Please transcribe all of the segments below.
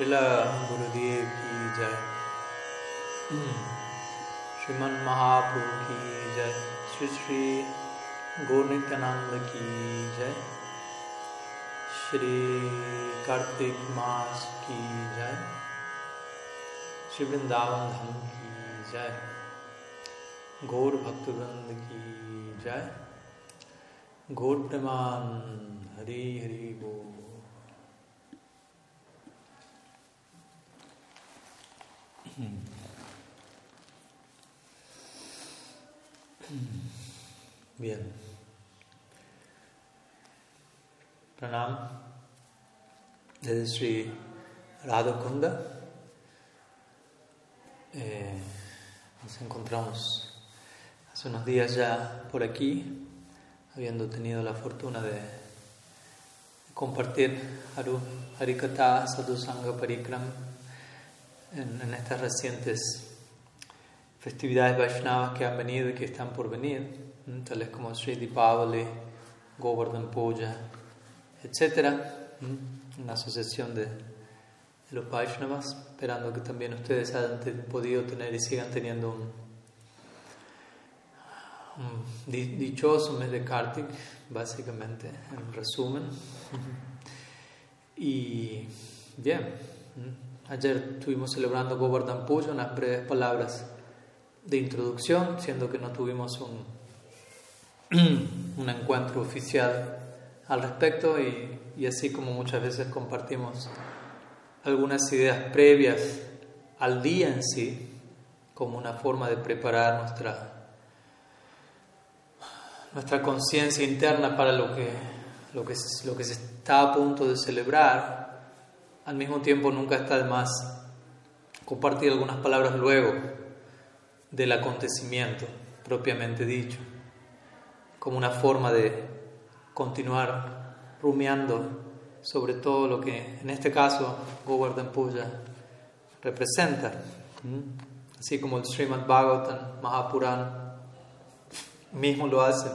Srila Gurudev ki jai. Sriman Mahaprabhu ki jai. Sri Sri Gaur ki jai. Shri Kartik Mas ki jai. Shri Vrindavan Dham ki jai. Gaur Bhaktavrind ki jai. Gaur Preman Hari Hari Gaur. Bien. Pranam desde Sri Radhakunda. Eh, nos encontramos hace unos días ya por aquí, habiendo tenido la fortuna de compartir Harikata Sadhusanga Parikram en, estas recientes festividades Vaishnavas que han venido y que están por venir tales como Sri Dipavali, Govardhan Puja, etc. Una asociación de, los Vaishnavas, esperando que también ustedes hayan podido tener y sigan teniendo un, dichoso mes de Kartik, básicamente, en resumen. Y bien, ayer estuvimos celebrando Govardhan Puja, unas breves palabras de introducción, siendo que no tuvimos un un encuentro oficial al respecto y, y, así como muchas veces compartimos algunas ideas previas al día en sí, como una forma de preparar nuestra, nuestra conciencia interna para lo que, lo, que, lo que se está a punto de celebrar, al mismo tiempo nunca está de más compartir algunas palabras luego del acontecimiento propiamente dicho como una forma de continuar rumiando sobre todo lo que en este caso Govardhan Puja representa. Así como el Srimad Bhagavatam, Mahapuran mismo lo hace,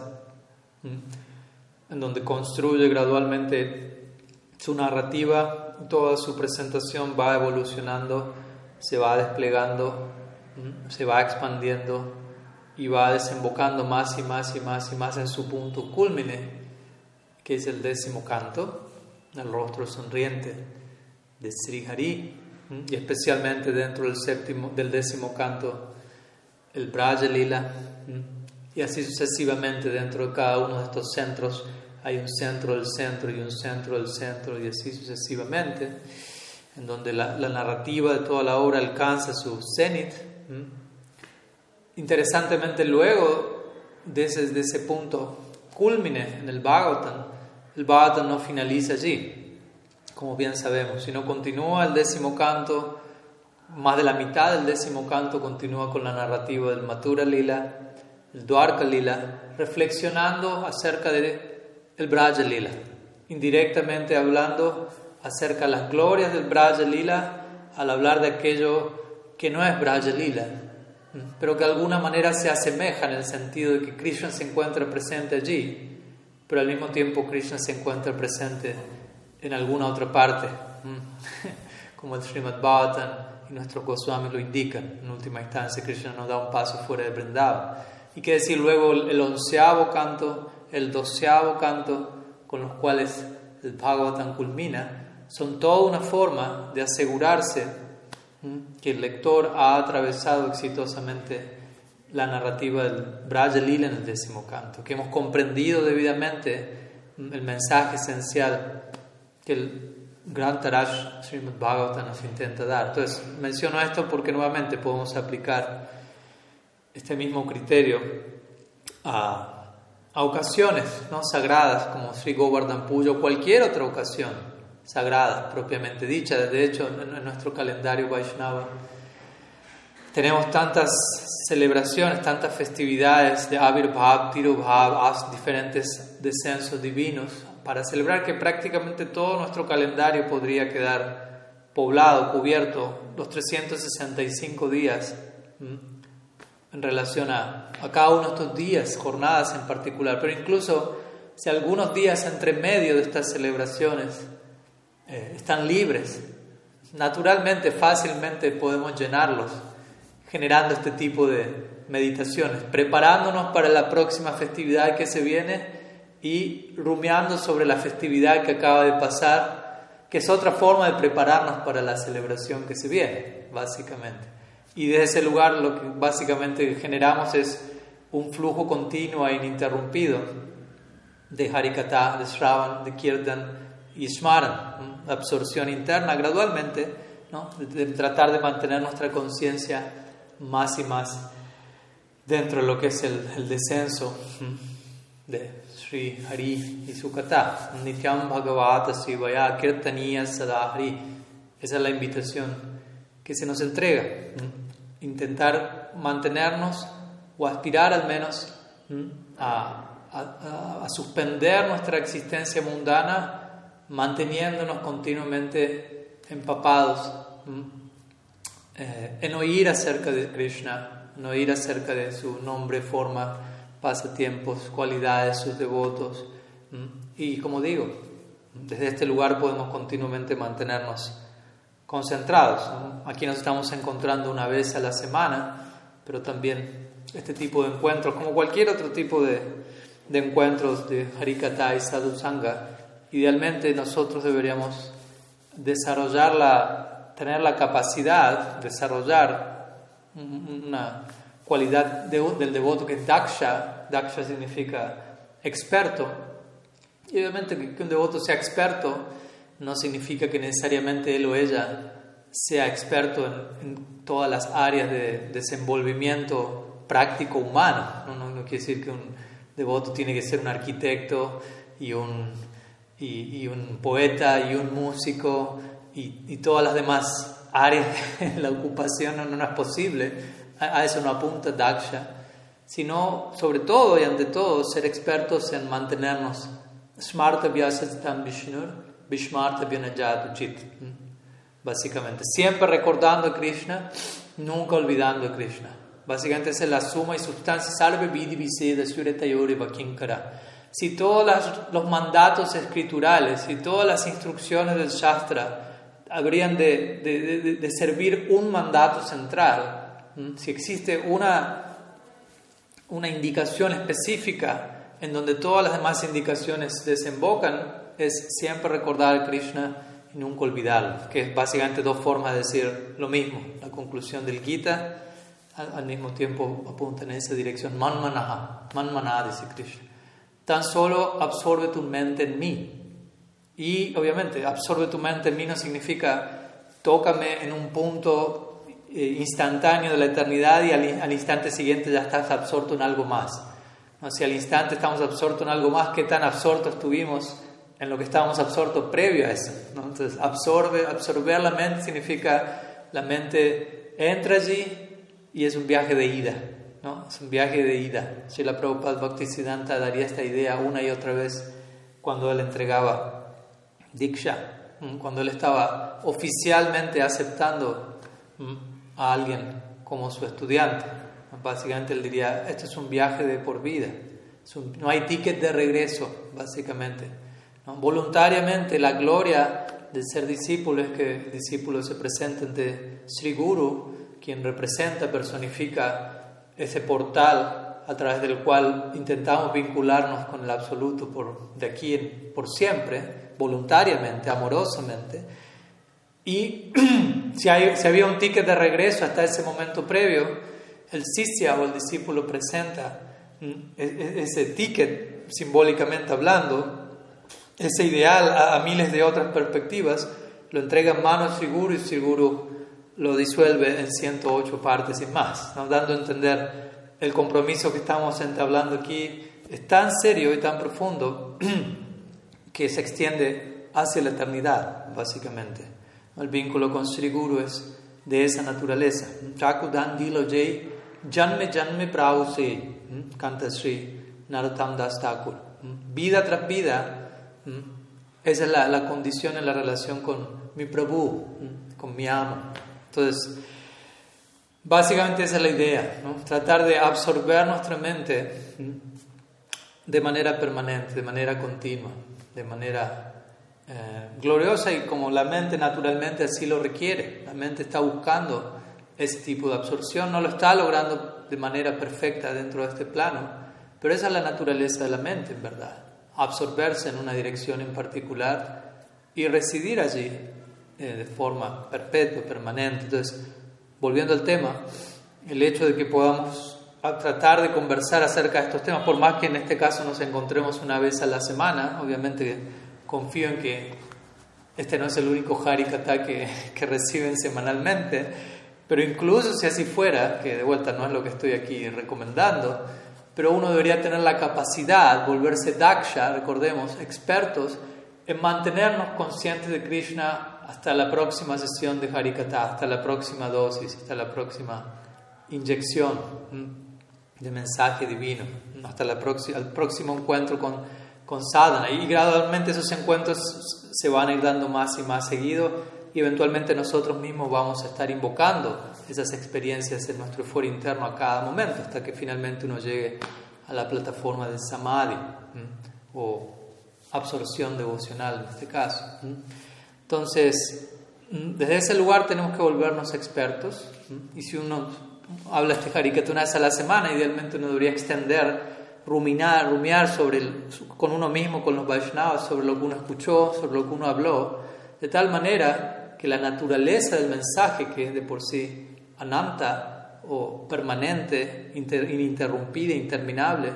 en donde construye gradualmente su narrativa, toda su presentación va evolucionando, se va desplegando, se va expandiendo y va desembocando más y más y más y más en su punto culmine, que es el décimo canto, el rostro sonriente de Sri Hari, y especialmente dentro del, séptimo, del décimo canto, el Braja Lila, y así sucesivamente dentro de cada uno de estos centros hay un centro del centro y un centro del centro y así sucesivamente, en donde la, la narrativa de toda la obra alcanza su cenit. Interesantemente, luego de ese, de ese punto culmine en el Bhagavatam, el Bhagavatam no finaliza allí, como bien sabemos, sino continúa el décimo canto, más de la mitad del décimo canto continúa con la narrativa del Mathura Lila, el Dwarka Lila, reflexionando acerca del el Braja Lila, indirectamente hablando acerca de las glorias del Braja Lila al hablar de aquello que no es Braja Lila, pero que de alguna manera se asemeja en el sentido de que Krishna se encuentra presente allí, pero al mismo tiempo Krishna se encuentra presente en alguna otra parte, como el Srimad Bhagavatam y nuestros Goswamis lo indican. En última instancia, Krishna nos da un paso fuera de Vrindavan. Y que decir luego el onceavo canto, el doceavo canto, con los cuales el Bhagavatam culmina, son toda una forma de asegurarse que el lector ha atravesado exitosamente la narrativa del Braja Lila en el décimo canto, que hemos comprendido debidamente el mensaje esencial que el gran Taraj Srimad Bhagavatam nos intenta dar. Entonces, menciono esto porque nuevamente podemos aplicar este mismo criterio a, a ocasiones ¿no? sagradas como Sri Govardhan Puja o cualquier otra ocasión sagrada propiamente dicha. De hecho, en nuestro calendario Vaishnava tenemos tantas celebraciones, tantas festividades de Avirbhav, Tirubhav, diferentes descensos divinos, para celebrar que prácticamente todo nuestro calendario podría quedar poblado, cubierto, los 365 días en relación a, cada uno de estos días, jornadas en particular, pero incluso si algunos días entre medio de estas celebraciones eh, están libres naturalmente, fácilmente podemos llenarlos generando este tipo de meditaciones, preparándonos para la próxima festividad que se viene y rumiando sobre la festividad que acaba de pasar, que es otra forma de prepararnos para la celebración que se viene, básicamente. Y desde ese lugar lo que básicamente generamos es un flujo continuo e ininterrumpido de Harikata, de Shravan, de Kirtan y Smaran, absorción interna gradualmente, ¿no? de, tratar de mantener nuestra conciencia más y más dentro de lo que es el, descenso de Sri Hari y su kata. Nityam Bhagavata Sivaya Kirtaniya Sadahari. Esa es la invitación que se nos entrega. Intentar mantenernos o aspirar al menos a, suspender nuestra existencia mundana manteniéndonos continuamente empapados eh, en oír acerca de Krishna, en oír acerca de su nombre, forma, pasatiempos, cualidades, sus devotos. Y como digo, desde este lugar podemos continuamente mantenernos concentrados. Aquí nos estamos encontrando una vez a la semana, pero también este tipo de encuentros, como cualquier otro tipo de, de encuentros de Harikata y Sadhu Sangha, idealmente nosotros deberíamos desarrollar la, tener la capacidad, desarrollar una cualidad del devoto que es Daksha, Daksha significa experto, y obviamente que un devoto sea experto no significa que necesariamente él o ella sea experto en, todas las áreas de desenvolvimiento práctico humano. No, no, no, quiere decir que un devoto tiene que ser un arquitecto y un, y, un poeta y un músico y, y, todas las demás áreas de la ocupación. No, no es posible. A, a eso no apunta Daksha. Sino, sobre todo y ante todo, ser expertos en mantenernos smarta vyasatam vishnur, vishmarta chit. Básicamente, siempre recordando a Krishna, nunca olvidando a Krishna. Básicamente esa es la suma y sustancia. Salve vidi viseda suretayore vakinkara. Si todos los mandatos escriturales y todas las instrucciones del Shastra habrían de, servir un mandato central, si existe una, una indicación específica en donde todas las demás indicaciones desembocan, es siempre recordar a Krishna y nunca olvidarlo, que es básicamente dos formas de decir lo mismo. La conclusión del Gita al, mismo tiempo apunta en esa dirección. Manmanaha, manmanaha, dice Krishna. Tan solo absorbe tu mente en mí. Y obviamente, absorbe tu mente en mí no significa tócame en un punto eh, instantáneo de la eternidad y al, instante siguiente ya estás absorto en algo más. ¿No? Si al instante estamos absortos en algo más, ¿qué tan absortos estuvimos en lo que estábamos absortos previo a eso? Entonces, absorbe, absorber la mente significa la mente entra allí, y es un viaje de ida, ¿no? Es un viaje de ida. Si la Prabhupada Bhaktisiddhanta daría esta idea una y otra vez cuando él entregaba Diksha, cuando él estaba oficialmente aceptando a alguien como su estudiante. Básicamente él diría, esto es un viaje de por vida, no hay ticket de regreso, básicamente. Voluntariamente la gloria de ser discípulo es que el discípulo se presente ante Sri Guru quien representa, personifica ese portal a través del cual intentamos vincularnos con el absoluto por, de aquí por siempre, voluntariamente, amorosamente. Y si, hay, si había un ticket de regreso hasta ese momento previo, el sisya o el discípulo presenta mm, e, e, ese ticket, simbólicamente hablando, ese ideal a, miles de otras perspectivas, lo entrega en manos Siguru y Siguru lo disuelve en 108 partes y más, dando a entender el compromiso que estamos hablando aquí es tan serio y tan profundo que se extiende hacia la eternidad, básicamente. El vínculo con Sri Guru es de esa naturaleza. Chakudan dilo jay, janme janme prause, canta Sri Narottam Das Thakur. Vida tras vida, esa es la, la condición en la relación con mi Prabhu, con mi amo. Entonces, básicamente esa es la idea, ¿no? tratar de absorber nuestra mente de manera permanente, de manera continua, de manera eh, gloriosa y como la mente naturalmente así lo requiere. La mente está buscando ese tipo de absorción, no lo está logrando de manera perfecta dentro de este plano, pero esa es la naturaleza de la mente, en verdad. Absorberse en una dirección en particular y residir allí eh, de forma perpetua, permanente. Entonces, volviendo al tema, el hecho de que podamos tratar de conversar acerca de estos temas, por más que en este caso nos encontremos una vez a la semana, obviamente confío en que este no es el único Harikata que, que reciben semanalmente, pero incluso si así fuera, que de vuelta no es lo que estoy aquí recomendando, pero uno debería tener la capacidad, volverse daksha, recordemos, expertos en mantenernos conscientes de Krishna hasta la próxima sesión de Harikata, hasta la próxima dosis, hasta la próxima inyección de mensaje divino, hasta la el próximo encuentro con, con sadhana. Y gradualmente esos encuentros se van a ir dando más y más seguido y eventualmente nosotros mismos vamos a estar invocando esas experiencias en nuestro foro interno a cada momento, hasta que finalmente uno llegue a la plataforma del samadhi o absorción devocional en este caso. Entonces, desde ese lugar tenemos que volvernos expertos y si uno habla este Harikata una vez a la semana, idealmente uno debería extender, ruminar, rumiar sobre con uno mismo, con los Vaishnavas, sobre lo que uno escuchó, sobre lo que uno habló, de tal manera que la naturaleza del mensaje, que es de por sí ananta o permanente, ininterrumpida, interminable,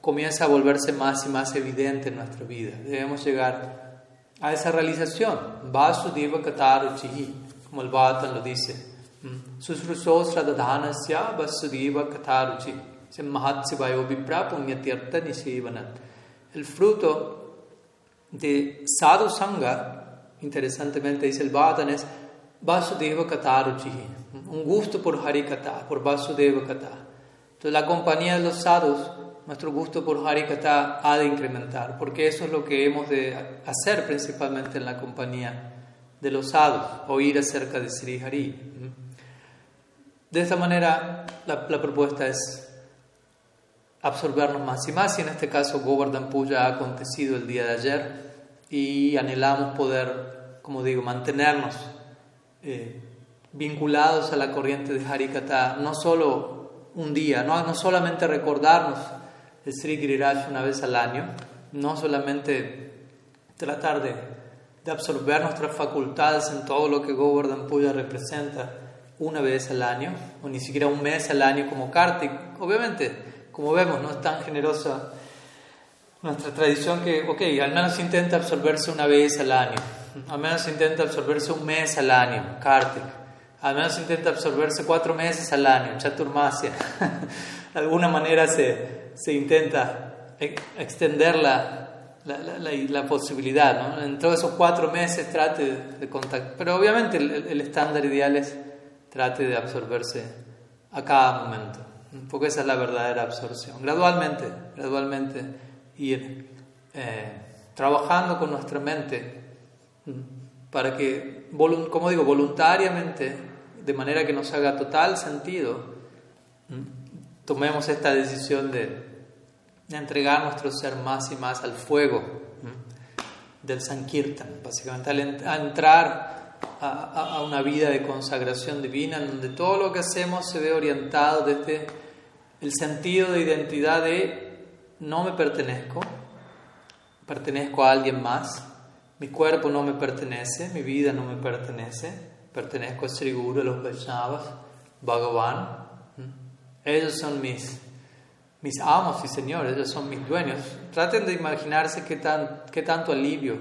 comienza a volverse más y más evidente en nuestra vida. Debemos llegar a esa realización. Vasudeva Kataruchihi, como el Bhattan lo dice. Susrusosra dadhanasya vasudeva kataruchi. El fruto de sadhu sangha, interesantemente dice el Bhattan, es Vasudeva Kataruchi, un gusto por Harikata, por Vasudeva Kata. Entonces la compañía de los sadhus, nuestro gusto por Harikata ha de incrementar, porque eso es lo que hemos de hacer principalmente en la compañía de los sadhus, oír acerca de Sri Hari. De esta manera, la, propuesta es absorbernos más y más, y en este caso Govardhan Puja ha acontecido el día de ayer y anhelamos poder, como digo, mantenernos eh, vinculados a la corriente de Harikata, no solo un día, no, no solamente recordarnos el Sri Giriraj una vez al año, no solamente tratar de, de absorber nuestras facultades en todo lo que Govardhan Puja representa, una vez al año, o ni siquiera un mes al año como Kartik. Obviamente, como vemos, no es tan generosa nuestra tradición que, ok, al menos intenta absorberse una vez al año, al menos intenta absorberse un mes al año, Kartik, al menos intenta absorberse cuatro meses al año, Chaturmasya. de alguna manera se, se intenta extender la, la, la, posibilidad, ¿no? En todos esos cuatro meses trate de, contactar, pero obviamente el estándar ideal es trate de absorberse a cada momento, porque esa es la verdadera absorción. Gradualmente, gradualmente ir eh, trabajando con nuestra mente para que, como digo, voluntariamente, de manera que nos haga total sentido, tomemos esta decisión de, entregar nuestro ser más y más al fuego del Sankirtan, básicamente al entrar a, una vida de consagración divina, en donde todo lo que hacemos se ve orientado desde el sentido de identidad de no me pertenezco, pertenezco a alguien más, mi cuerpo no me pertenece, mi vida no me pertenece, pertenezco a Sri Guru, a los Vaishnavas, Bhagavan, ellos son mis, mis amos y señores, ellos son mis dueños. Traten de imaginarse qué, tan, qué tanto alivio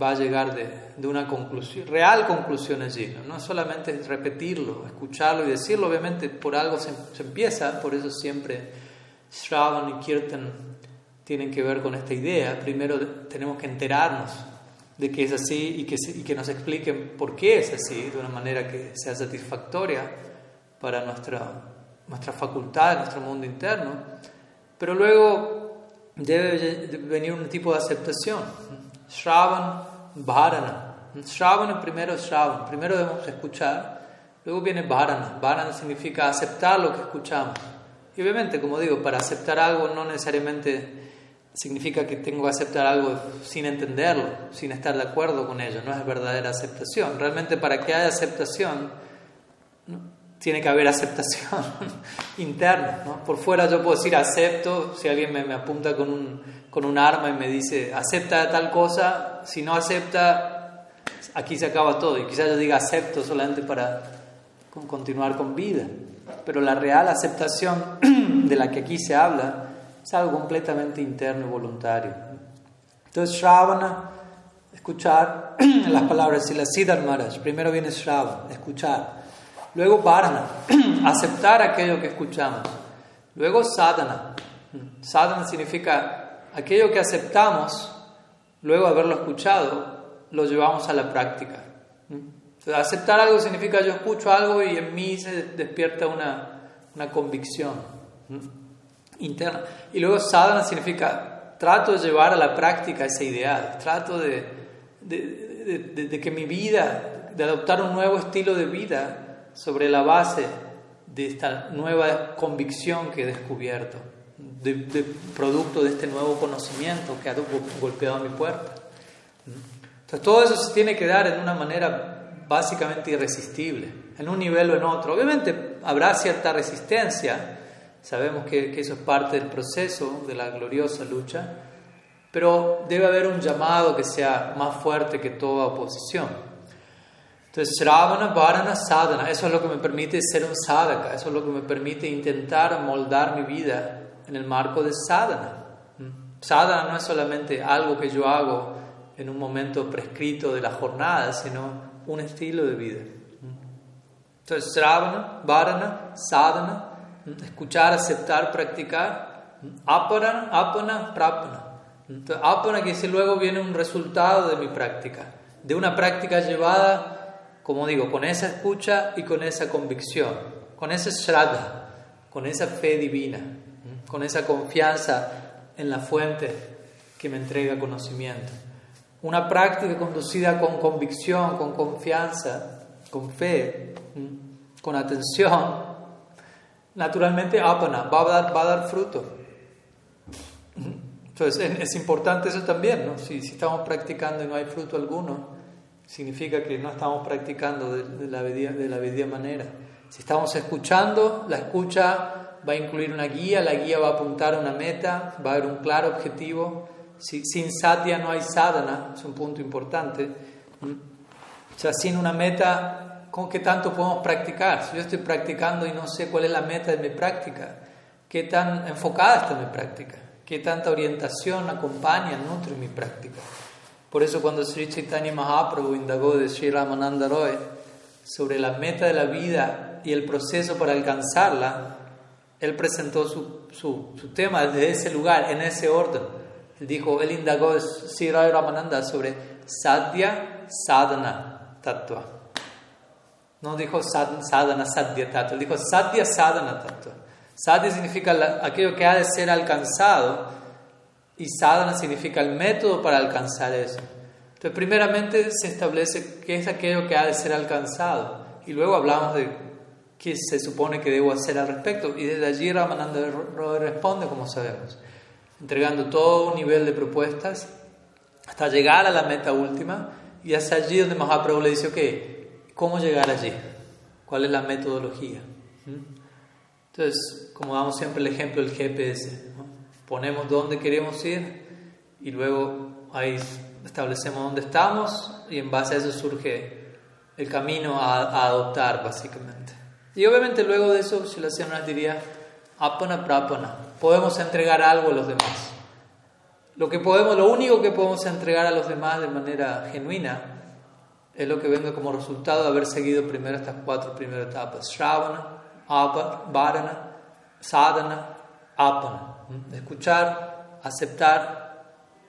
va a llegar de, de una conclusión, real conclusión allí, ¿no? no solamente repetirlo, escucharlo y decirlo, obviamente por algo se, empieza, por eso siempre Shravan y Kirtan tienen que ver con esta idea. Primero tenemos que enterarnos de que es así y que, y que nos expliquen por qué es así, de una manera que sea satisfactoria para nuestra, nuestra facultad, nuestro mundo interno. Pero luego debe venir un tipo de aceptación Shravan, Bharana. Shravan primero Shravan, primero debemos escuchar, luego viene Bharana. Bharana significa aceptar lo que escuchamos. Y obviamente, como digo, para aceptar algo no necesariamente significa que tengo que aceptar algo sin entenderlo, sin estar de acuerdo con ello. No es verdadera aceptación. Realmente para que haya aceptación, tiene que haber aceptación interna. Por fuera yo puedo decir acepto, si alguien me, apunta con un, con un arma y me dice acepta tal cosa, si no acepta, aquí se acaba todo. Y quizás yo diga acepto solamente para continuar con vida. Pero la real aceptación de la que aquí se habla es algo completamente interno y voluntario. Entonces, Shravana, escuchar las palabras y las Siddhar Maharaj. Primero viene Shravana, escuchar. Luego Varna, aceptar aquello que escuchamos. Luego Sadhana. Sadhana significa aquello que aceptamos, luego haberlo escuchado, lo llevamos a la práctica. Aceptar algo significa yo escucho algo y en mí se despierta una, una convicción interna. Y luego sadhana significa trato de llevar a la práctica ese ideal, trato de, de, de, que mi vida, de adoptar un nuevo estilo de vida sobre la base de esta nueva convicción que he descubierto, de, producto de este nuevo conocimiento que ha golpeado mi puerta. Entonces todo eso se tiene que dar en una manera básicamente irresistible, en un nivel o en otro. Obviamente habrá cierta resistencia, Sabemos que, eso es parte del proceso de la gloriosa lucha, pero debe haber un llamado que sea más fuerte que toda oposición. Entonces, Shravana, Varana, Sadhana, eso es lo que me permite ser un sadhaka, eso es lo que me permite intentar moldar mi vida en el marco de sadhana. ¿Mm? Sadhana no es solamente algo que yo hago en un momento prescrito de la jornada, sino un estilo de vida. Entonces, Shravana, Varana, Sadhana, escuchar, aceptar, practicar. Apana, apana, prapana. Entonces, apana que si luego viene un resultado de mi práctica, de una práctica llevada, como digo, con esa escucha y con esa convicción, con esa shraddha, con esa fe divina, con esa confianza en la fuente que me entrega conocimiento. Una práctica conducida con convicción, con confianza, con fe, con atención, naturalmente apana, va a dar, va a dar fruto. Entonces es, importante eso también, ¿no? Si, si, estamos practicando y no hay fruto alguno, significa que no estamos practicando de, la de la medida manera. Si estamos escuchando, la escucha va a incluir una guía, la guía va a apuntar a una meta, va a haber un claro objetivo. Si, sin satya no hay sadhana, es un punto importante. O sea, sin una meta ¿Con qué tanto podemos practicar? Si yo estoy practicando y no sé cuál es la meta de mi práctica, ¿qué tan enfocada está mi práctica? ¿Qué tanta orientación acompaña, nutre mi práctica? Por eso cuando Sri Chaitanya Mahaprabhu indagó de Sri Ramananda Roy sobre la meta de la vida y el proceso para alcanzarla, él presentó su, su, su tema desde ese lugar, en ese orden. Dijo, él indagó Sri Ramananda sobre Sadhya Sadhana Tattva. No dijo sadhana sadhya tattva, dijo sadhya sadhana tattva. Sadhya significa aquello que ha de ser alcanzado y sadhana significa el método para alcanzar eso. Entonces, primeramente se establece qué es aquello que ha de ser alcanzado y luego hablamos de qué se supone que debo hacer al respecto. Y desde allí Ramananda responde, como sabemos, entregando todo un nivel de propuestas hasta llegar a la meta última y hasta allí donde Mahaprabhu le dice, ok, ¿Cómo llegar allí? ¿Cuál es la metodología? ¿Mm? Entonces, como damos siempre el ejemplo del GPS, ponemos dónde queremos ir y luego ahí establecemos dónde estamos y en base a eso surge el camino a, adoptar, básicamente. Y obviamente luego de eso, nos diría, apana prapana, podemos entregar algo a los demás. Lo, que podemos, lo único que podemos entregar a los demás de manera genuina es lo que venga como resultado de haber seguido primero estas cuatro primeras etapas. Shravana, Varana, Sadhana, Apana. Escuchar, aceptar,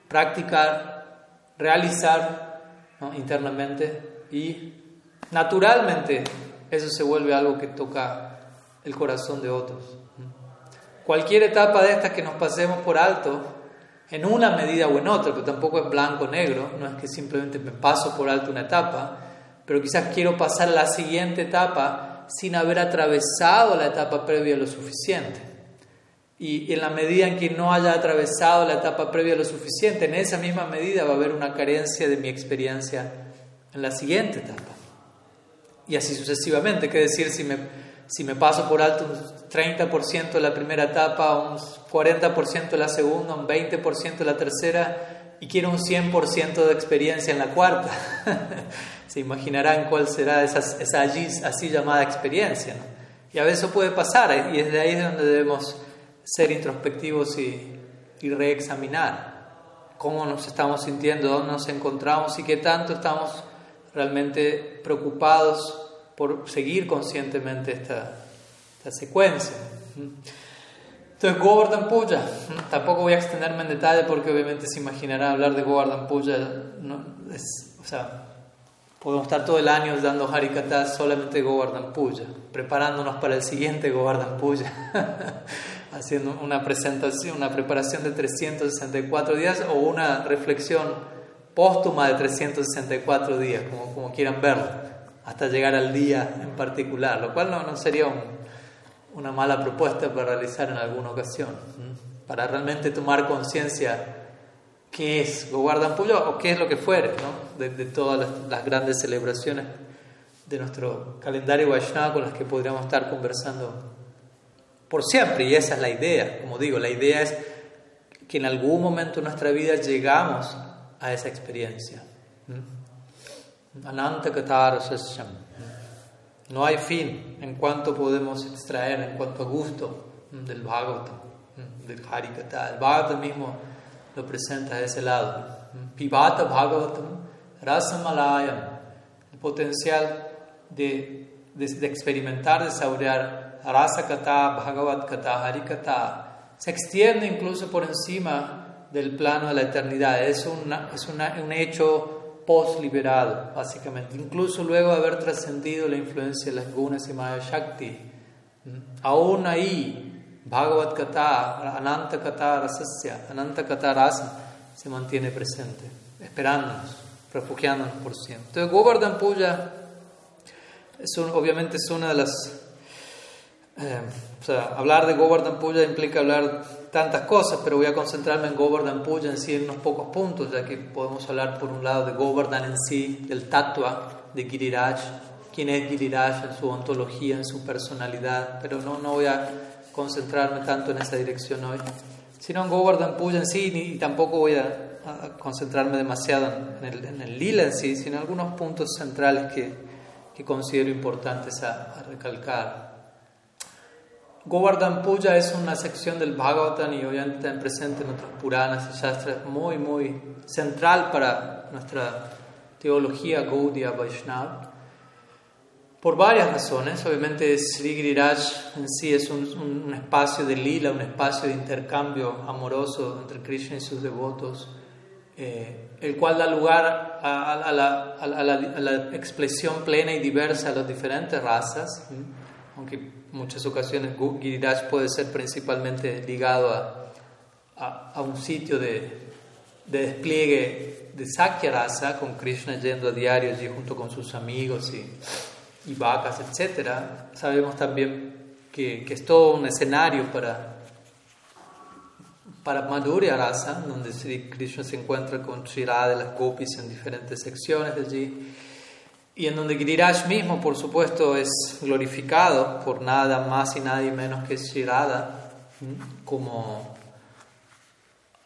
practicar, realizar internamente y naturalmente eso se vuelve algo que toca el corazón de otros. Cualquier etapa de estas que nos pasemos por alto en una medida o en otra, pero tampoco es blanco o negro, no es que simplemente me paso por alto una etapa, pero quizás quiero pasar a la siguiente etapa sin haber atravesado la etapa previa lo suficiente. Y en la medida en que no haya atravesado la etapa previa lo suficiente, en esa misma medida va a haber una carencia de mi experiencia en la siguiente etapa. Y así sucesivamente, que decir, si me, si me paso por alto un 30% de la primera etapa, un 40% de la segunda, un 20% de la tercera, y quiero un 100% de experiencia en la cuarta, se imaginarán cuál será esa, esa así llamada experiencia. Y a veces puede pasar, y desde ahí es donde debemos ser introspectivos y, y reexaminar cómo nos estamos sintiendo, dónde nos encontramos y qué tanto estamos realmente preocupados por seguir conscientemente esta, esta secuencia. Entonces, Govardhan Puja, tampoco voy a extenderme en detalle porque obviamente se imaginará hablar de Govardhan Puja, ¿no? es, o sea, podemos estar todo el año dando Harikata solamente Govardhan Puja, preparándonos para el siguiente Govardhan Puja, haciendo una presentación, una preparación de 364 días o una reflexión póstuma de 364 días, como, como quieran verlo, hasta llegar al día en particular, lo cual no, no sería una mala propuesta para realizar en alguna ocasión, para realmente tomar conciencia qué es Govardhan Puja o qué es lo que fuere, ¿no? de, todas las, grandes celebraciones de nuestro calendario Vaishnava con las que podríamos estar conversando por siempre, y esa es la idea, como digo, la idea es que en algún momento de nuestra vida llegamos a esa experiencia. ¿Mm? Ananta No hay fin en cuanto podemos extraer, en cuanto a gusto del Bhagavatam, del Harikata. El Bhagavatam mismo lo presenta de ese lado. Pibata Bhagavatam Rasamalayam. El potencial de, de, experimentar, de saborear Rasa Kata, Bhagavad Kata, Harikata. Se extiende incluso por encima del plano de la eternidad, es, una, es un hecho post-liberado, básicamente, incluso luego de haber trascendido la influencia de las gunas y Maya Shakti. Aún ahí, Bhagavad Kata, Ananta Kata Rasasya, Ananta Kata Rasa, se mantiene presente, esperándonos, refugiándonos por siempre. Entonces, Govardhan Puja, es obviamente es una de las... Eh, o sea, hablar de Govardhan Puja implica hablar tantas cosas, pero voy a concentrarme en Govardhan Puja en sí en unos pocos puntos, ya que podemos hablar por un lado de Govardhan en sí, del tatua de Giriraj, quién es Giriraj en su ontología, en su personalidad, pero no, no voy a concentrarme tanto en esa dirección hoy, sino en Govardhan Puja en sí, y tampoco voy a, concentrarme demasiado en el, lila en sí, sino en algunos puntos centrales que, que considero importantes a recalcar. Govardhan Puja es una sección del Bhagavatam y obviamente está presente en otros Puranas y Shastras muy, muy central para nuestra teología Gaudiya Vaishnava. Por varias razones, obviamente Sri Giriraj en sí es un, espacio de lila, un espacio de intercambio amoroso entre Krishna y sus devotos, eh, el cual da lugar a, la, a, la, expresión plena y diversa de las diferentes razas, aunque muchas ocasiones Giriraj puede ser principalmente ligado a, a, un sitio de, de, despliegue de Sakya Rasa, con Krishna yendo a diario allí junto con sus amigos y, y vacas, etc. Sabemos también que, que, es todo un escenario para, para Madhurya Rasa, donde Sri Krishna se encuentra con Shirada de las Gopis en diferentes secciones de allí y en donde Giriraj mismo, por supuesto, es glorificado por nada más y nadie menos que Shirada, como,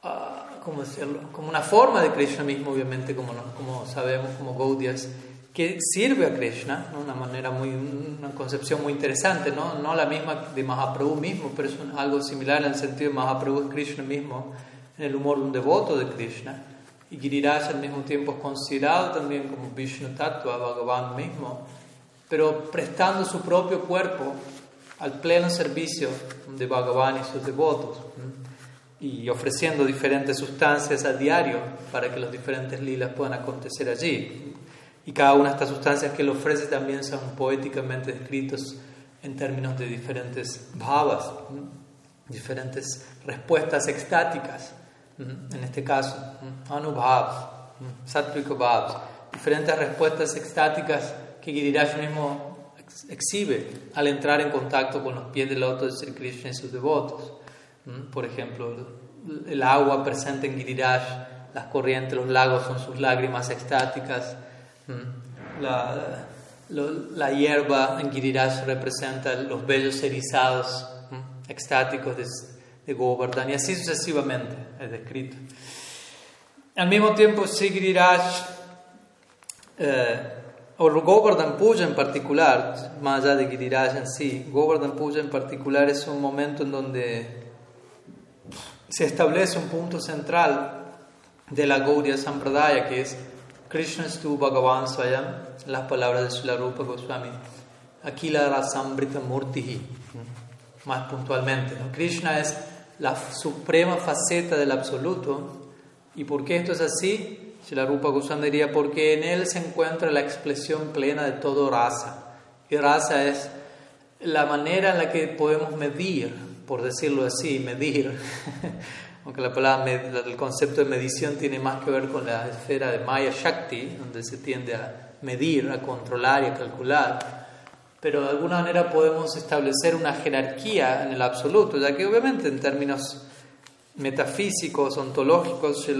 uh, como, como una forma de Krishna mismo, obviamente, como, como sabemos, como Gaudias, que sirve a Krishna, de una manera muy, una concepción muy interesante, ¿no? no la misma de Mahaprabhu mismo, pero es algo similar en el sentido de Mahaprabhu es Krishna mismo, en el humor de un devoto de Krishna. Y Giriraj al mismo tiempo es considerado también como Vishnu Tattva, Bhagavan mismo, pero prestando su propio cuerpo al pleno servicio de Bhagavan y sus devotos y ofreciendo diferentes sustancias a diario para que los diferentes lilas puedan acontecer allí. Y cada una de estas sustancias que él ofrece también son poéticamente descritos en términos de diferentes bhavas, diferentes respuestas extáticas en este caso, Anubhav, Bhavs, diferentes respuestas extáticas que Giriraj mismo exhibe al entrar en contacto con los pies del loto de Sri Krishna y sus devotos. Por ejemplo, el agua presente en Giriraj, las corrientes, los lagos son sus lágrimas extáticas. La, la hierba en Giriraj representa los vellos erizados, extáticos de, de Govardhan, y así sucesivamente es descrito. Al mismo tiempo, Sri Giriraj, eh, o Govardhan Puja en particular, más allá de Giriraj en sí, Govardhan Puja en particular es un momento en donde se establece un punto central de la Gaudiya Sampradaya, que es Krishna Stu Bhagavan Swayam, las palabras de Srila Rupa Goswami, Akila Rasambrita Murtihi, más puntualmente. Krishna es la suprema faceta del absoluto. ¿Y por qué esto es así? Srila Rupa Goswami diría, porque en él se encuentra la expresión plena de todo rasa. Y rasa es la manera en la que podemos medir, por decirlo así, medir, aunque la palabra, el concepto de medición tiene más que ver con la esfera de Maya Shakti, donde se tiende a medir, a controlar y a calcular, pero de alguna manera podemos establecer una jerarquía en el absoluto, ya que obviamente en términos metafísicos, ontológicos, yo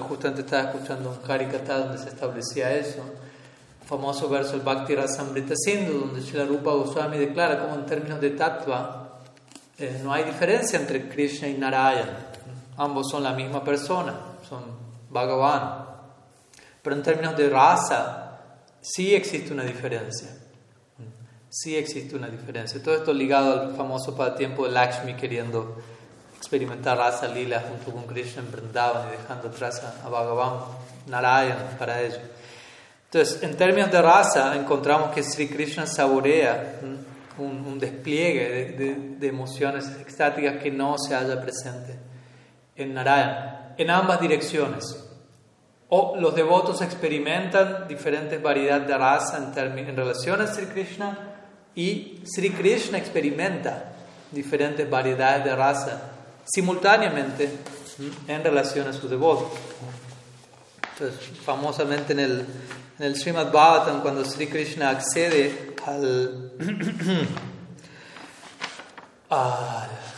justamente estaba escuchando un Harikata donde se establecía eso, el famoso verso del Bhakti Rasamrita Sindhu, donde Srila Rupa Goswami declara como en términos de tattva eh, no hay diferencia entre Krishna y Narayana, ambos son la misma persona, son Bhagavan, pero en términos de raza sí existe una diferencia. Sí existe una diferencia. Todo esto ligado al famoso tiempo de Lakshmi queriendo experimentar Rasa Lila junto con Krishna en Vrindavan y dejando atrás a, Bhagavan, Narayan para ello. Entonces, en términos de raza, encontramos que Sri Krishna saborea un, despliegue de, emociones extáticas que no se haya presente en Narayan, en ambas direcciones. O los devotos experimentan diferentes variedades de raza en, en relación a Sri Krishna y Sri Krishna experimenta diferentes variedades de raza simultáneamente en relación a su devoto. Entonces, famosamente en el, en el Srimad Bhagavatam, cuando Sri Krishna accede al,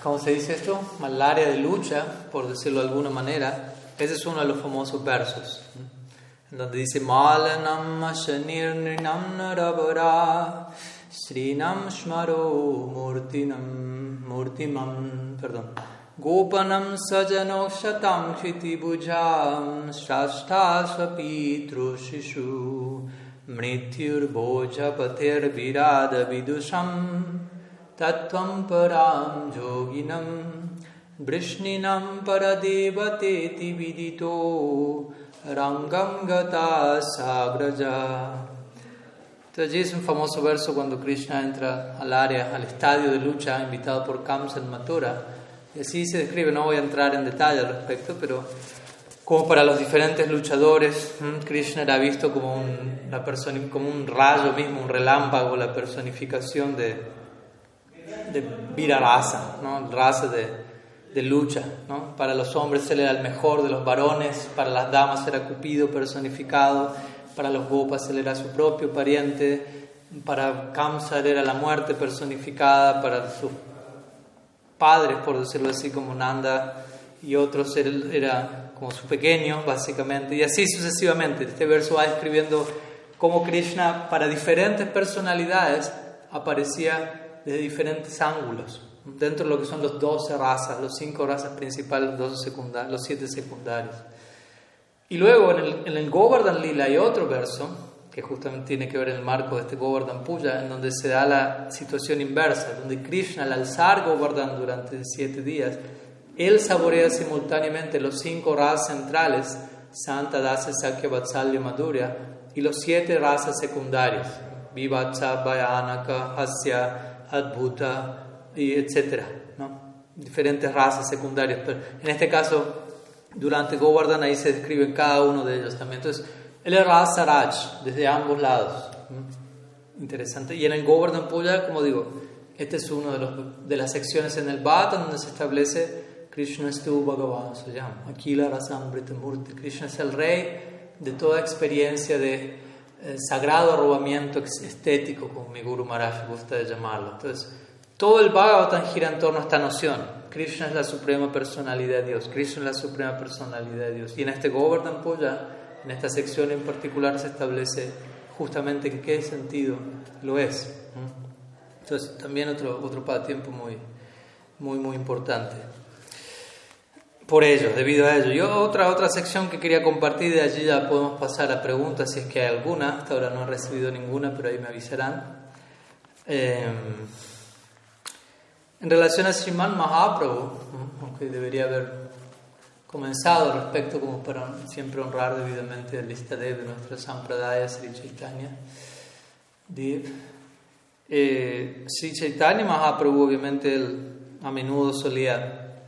¿cómo se dice esto? Al área de lucha, por decirlo de alguna manera, ese es uno de los famosos versos, en donde dice, Malanam श्रीनं स्मरो मूर्तिनं, मूर्तिमं कृतं गोपनं सजनौषतां क्षितिभुजां श्राष्टा स्वपितृशिशु मृत्युर्भोजपथेर्विरादविदुषं तत्त्वं परां जोगिनं वृष्णिनं परदेवतेति विदितो, रङ्गं गता साग्रजा। Entonces allí es un famoso verso cuando Krishna entra al área, al estadio de lucha, invitado por Kamsa en Mathura. Y así se describe, no voy a entrar en detalle al respecto, pero como para los diferentes luchadores, Krishna era visto como un, la como un rayo mismo, un relámpago, la personificación de, de Virarasa, ¿no? raza de, de lucha. ¿no? Para los hombres él era el mejor de los varones, para las damas era Cupido personificado, para los gopas él era su propio pariente, para Kamsa era la muerte personificada, para sus padres, por decirlo así, como Nanda y otros, él era como su pequeño, básicamente, y así sucesivamente. Este verso va describiendo cómo Krishna, para diferentes personalidades, aparecía desde diferentes ángulos, dentro de lo que son los 12 razas, los 5 razas principales, los, 12 secundarios, los 7 secundarios. Y luego en el, en el Govardhan Lila hay otro verso que justamente tiene que ver en el marco de este Govardhan Puja, en donde se da la situación inversa, donde Krishna al alzar Govardhan durante siete días, él saborea simultáneamente los cinco razas centrales, Santa, Dasa, Sakya, Vatsalya, Madhurya, y los siete razas secundarias, Vivatsa, Bhayanaka, Hasya, Adbhuta, y etc. ¿no? Diferentes razas secundarias, pero en este caso, durante Govardhan ahí se describen cada uno de ellos también. Entonces, él es Raj desde ambos lados. Interesante. Y en el Govardhan Puja, como digo, esta es una de, de las secciones en el Bhata donde se establece Krishna Stu Bhagavan se llama. Akila Murti. Krishna es el rey de toda experiencia de eh, sagrado arrobamiento estético, como mi Guru Maharaj gusta de llamarlo. Entonces, todo el Bhagavatam gira en torno a esta noción. Krishna es la suprema personalidad de Dios. Krishna es la suprema personalidad de Dios. Y en este Govardhan Puja, en esta sección en particular, se establece justamente en qué sentido lo es. Entonces, también otro, otro pasatiempo muy, muy, muy importante. Por ello, debido a ello. Yo otra, otra sección que quería compartir, de allí ya podemos pasar a preguntas si es que hay alguna. Hasta ahora no he recibido ninguna, pero ahí me avisarán. Eh, en relación a Sriman Mahaprabhu, aunque debería haber comenzado respecto como para siempre honrar debidamente el lista de nuestra Sampradaya Sri Chaitanya Dev. Eh, Sri Chaitanya Mahaprabhu obviamente él a menudo solía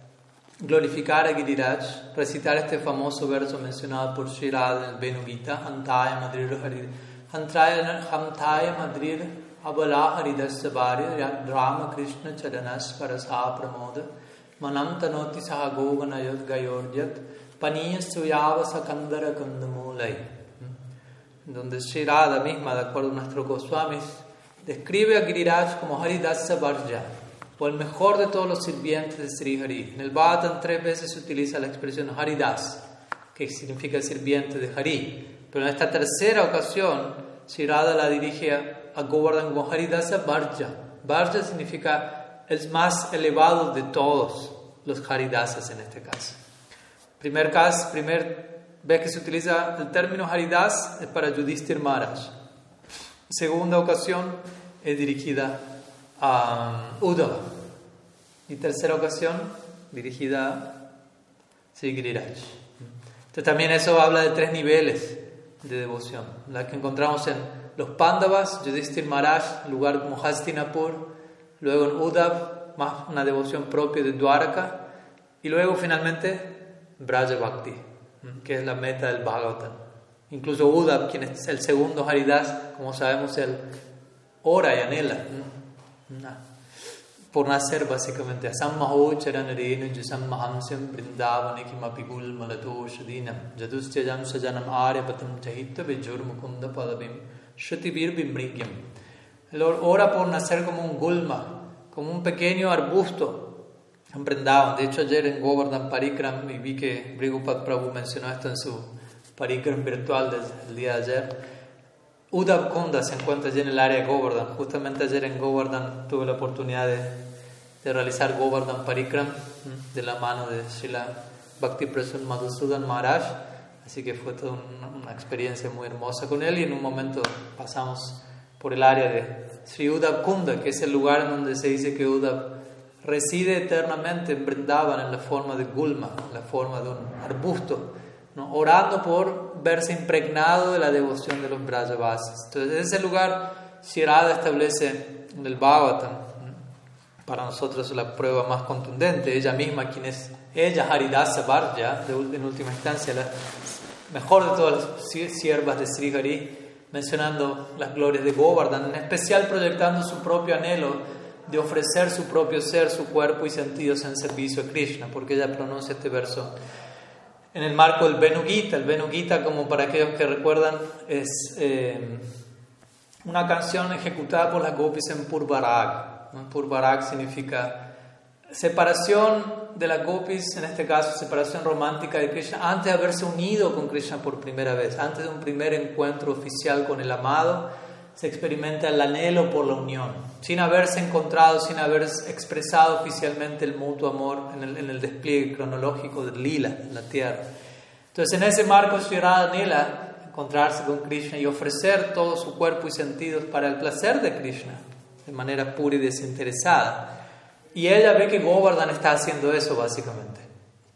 glorificar a Giriraj, recitar este famoso verso mencionado por Sri Radha en el Venu Gita, Antaya Madrir Harid, Antaya Madrir अबला हरिदस्य भार्य रामकृष्ण चरणस्परसा प्रमोद मनम तनोति सह गोगनयोद गयोर्यत पनीय सुयाव सकंदर कंदमूलय donde Sri Radha misma, de acuerdo a nuestros Goswamis, describe a Giriraj como Haridasya Varja, o el mejor de todos los sirvientes de Sri Hari. En el Bhagavatam tres veces se utiliza la expresión Haridas, que significa sirviente de Hari. Pero en esta tercera ocasión, Sri Radha la dirige a Govardhan Haridasa Varja. Varja significa el más elevado de todos los Haridasas en este caso. Primer caso, primer vez que se utiliza el término Haridas es para Yudhishthir Maharaj. Segunda ocasión es dirigida a Uddhava. Y tercera ocasión dirigida a Sigiriraj. Entonces también eso habla de tres niveles de devoción, la que encontramos en los Pandavas, Yudhishthir Maharaj, lugar como Hastinapur, luego en Uddhav, más una devoción propia de Dwaraka, y luego finalmente Braja Bhakti, que es la meta del Bhagavatam. Incluso Uddhav, quien es el segundo Haridas, como sabemos, él ora y anhela jusam mahamsyam brindavane kimapigul malatoshadinam jadustyajam sajanam aryapatam chahitya vijur mukunda padabim Shutivir Vimrigyam. El ora por nacer como un gulma, como un pequeño arbusto en De hecho, ayer en Govardhan Parikram, y vi que Brigupad Prabhu mencionó esto en su Parikram virtual del día de ayer. Uddhav Kunda se encuentra allí en el área de Govardhan. Justamente ayer en Govardhan tuve la oportunidad de, de realizar Govardhan Parikram de la mano de Srila Bhakti Prasun Madhusudan Maharaj Así que fue toda una, experiencia muy hermosa con él y en un momento pasamos por el área de Sri Uddhav Kunda, que es el lugar en donde se dice que Uddhav reside eternamente en Brindavan en la forma de Gulma, en la forma de un arbusto, ¿no? orando por verse impregnado de la devoción de los Brajavasis. Entonces, en ese lugar, Shirada establece en el Bhagavatam, para nosotros la prueba más contundente, ella misma, quien es ella, Haridasa Varja, en última instancia, la mejor de todas las siervas de Sri Hari, mencionando las glorias de Govardhan, en especial proyectando su propio anhelo de ofrecer su propio ser, su cuerpo y sentidos en servicio a Krishna, porque ella pronuncia este verso en el marco del Venugita. El Venugita, como para aquellos que recuerdan, es eh, una canción ejecutada por las gopis en Purvarag. Purvarag significa separación de la gopis, en este caso separación romántica de Krishna, antes de haberse unido con Krishna por primera vez, antes de un primer encuentro oficial con el amado, se experimenta el anhelo por la unión, sin haberse encontrado, sin haber expresado oficialmente el mutuo amor en el, en el despliegue cronológico del lila, en la tierra. Entonces, en ese marco, Sri anhela encontrarse con Krishna y ofrecer todo su cuerpo y sentidos para el placer de Krishna, de manera pura y desinteresada. Y ella ve que Govardhan está haciendo eso básicamente.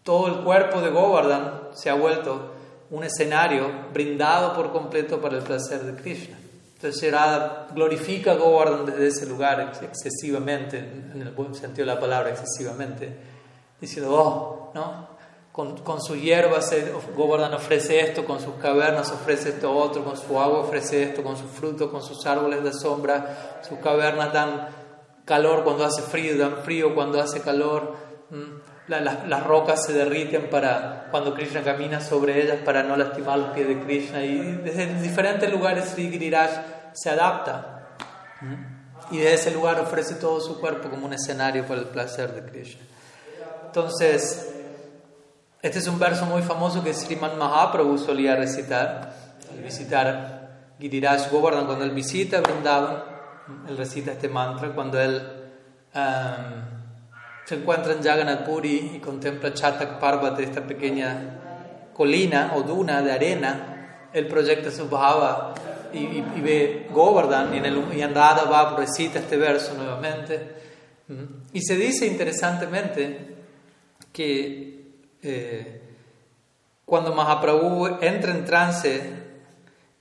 Todo el cuerpo de Govardhan se ha vuelto un escenario brindado por completo para el placer de Krishna. Entonces glorifica a Govardhan desde ese lugar excesivamente, en el buen sentido de la palabra, excesivamente, diciendo, oh, ¿no? Con, con sus hierbas Govardhan ofrece esto, con sus cavernas ofrece esto otro, con su agua ofrece esto, con sus frutos, con sus árboles de sombra, sus cavernas dan calor cuando hace frío, dan frío cuando hace calor. las rocas se derriten para cuando Krishna camina sobre ellas para no lastimar los pies de Krishna. Y desde diferentes lugares Sri Giriraj se adapta y de ese lugar ofrece todo su cuerpo como un escenario para el placer de Krishna. Entonces, este es un verso muy famoso que Sriman Mahaprabhu solía recitar al visitar Giriraj Govardhan. Cuando él visita Vrindavan, él recita este mantra. Cuando él um, se encuentra en Jagannath Puri y contempla Chatak Parvata, esta pequeña colina o duna de arena, él proyecta su bhava y, ve Govardhan y en, el, y en Radha recita este verso nuevamente. Y se dice interesantemente que eh, cuando Mahaprabhu entra en trance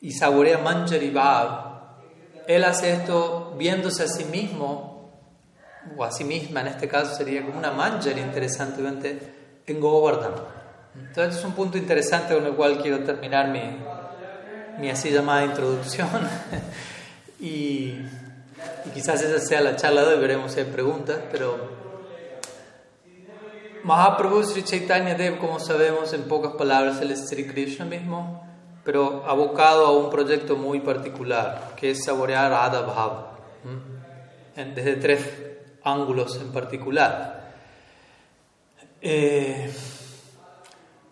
y saborea Manjari él hace esto viéndose a sí mismo, o a sí misma en este caso sería como una Manjari interesantemente, en Govardhan. Entonces es un punto interesante con el cual quiero terminar mi, mi así llamada introducción. y, y, quizás esa sea la charla de hoy, veremos si hay preguntas, pero Mahaprabhu Sri Chaitanya Dev, como sabemos, en pocas palabras, él es Sri Krishna mismo, pero abocado a un proyecto muy particular, que es saborear Radha Bhava, desde tres ángulos en particular. Eh,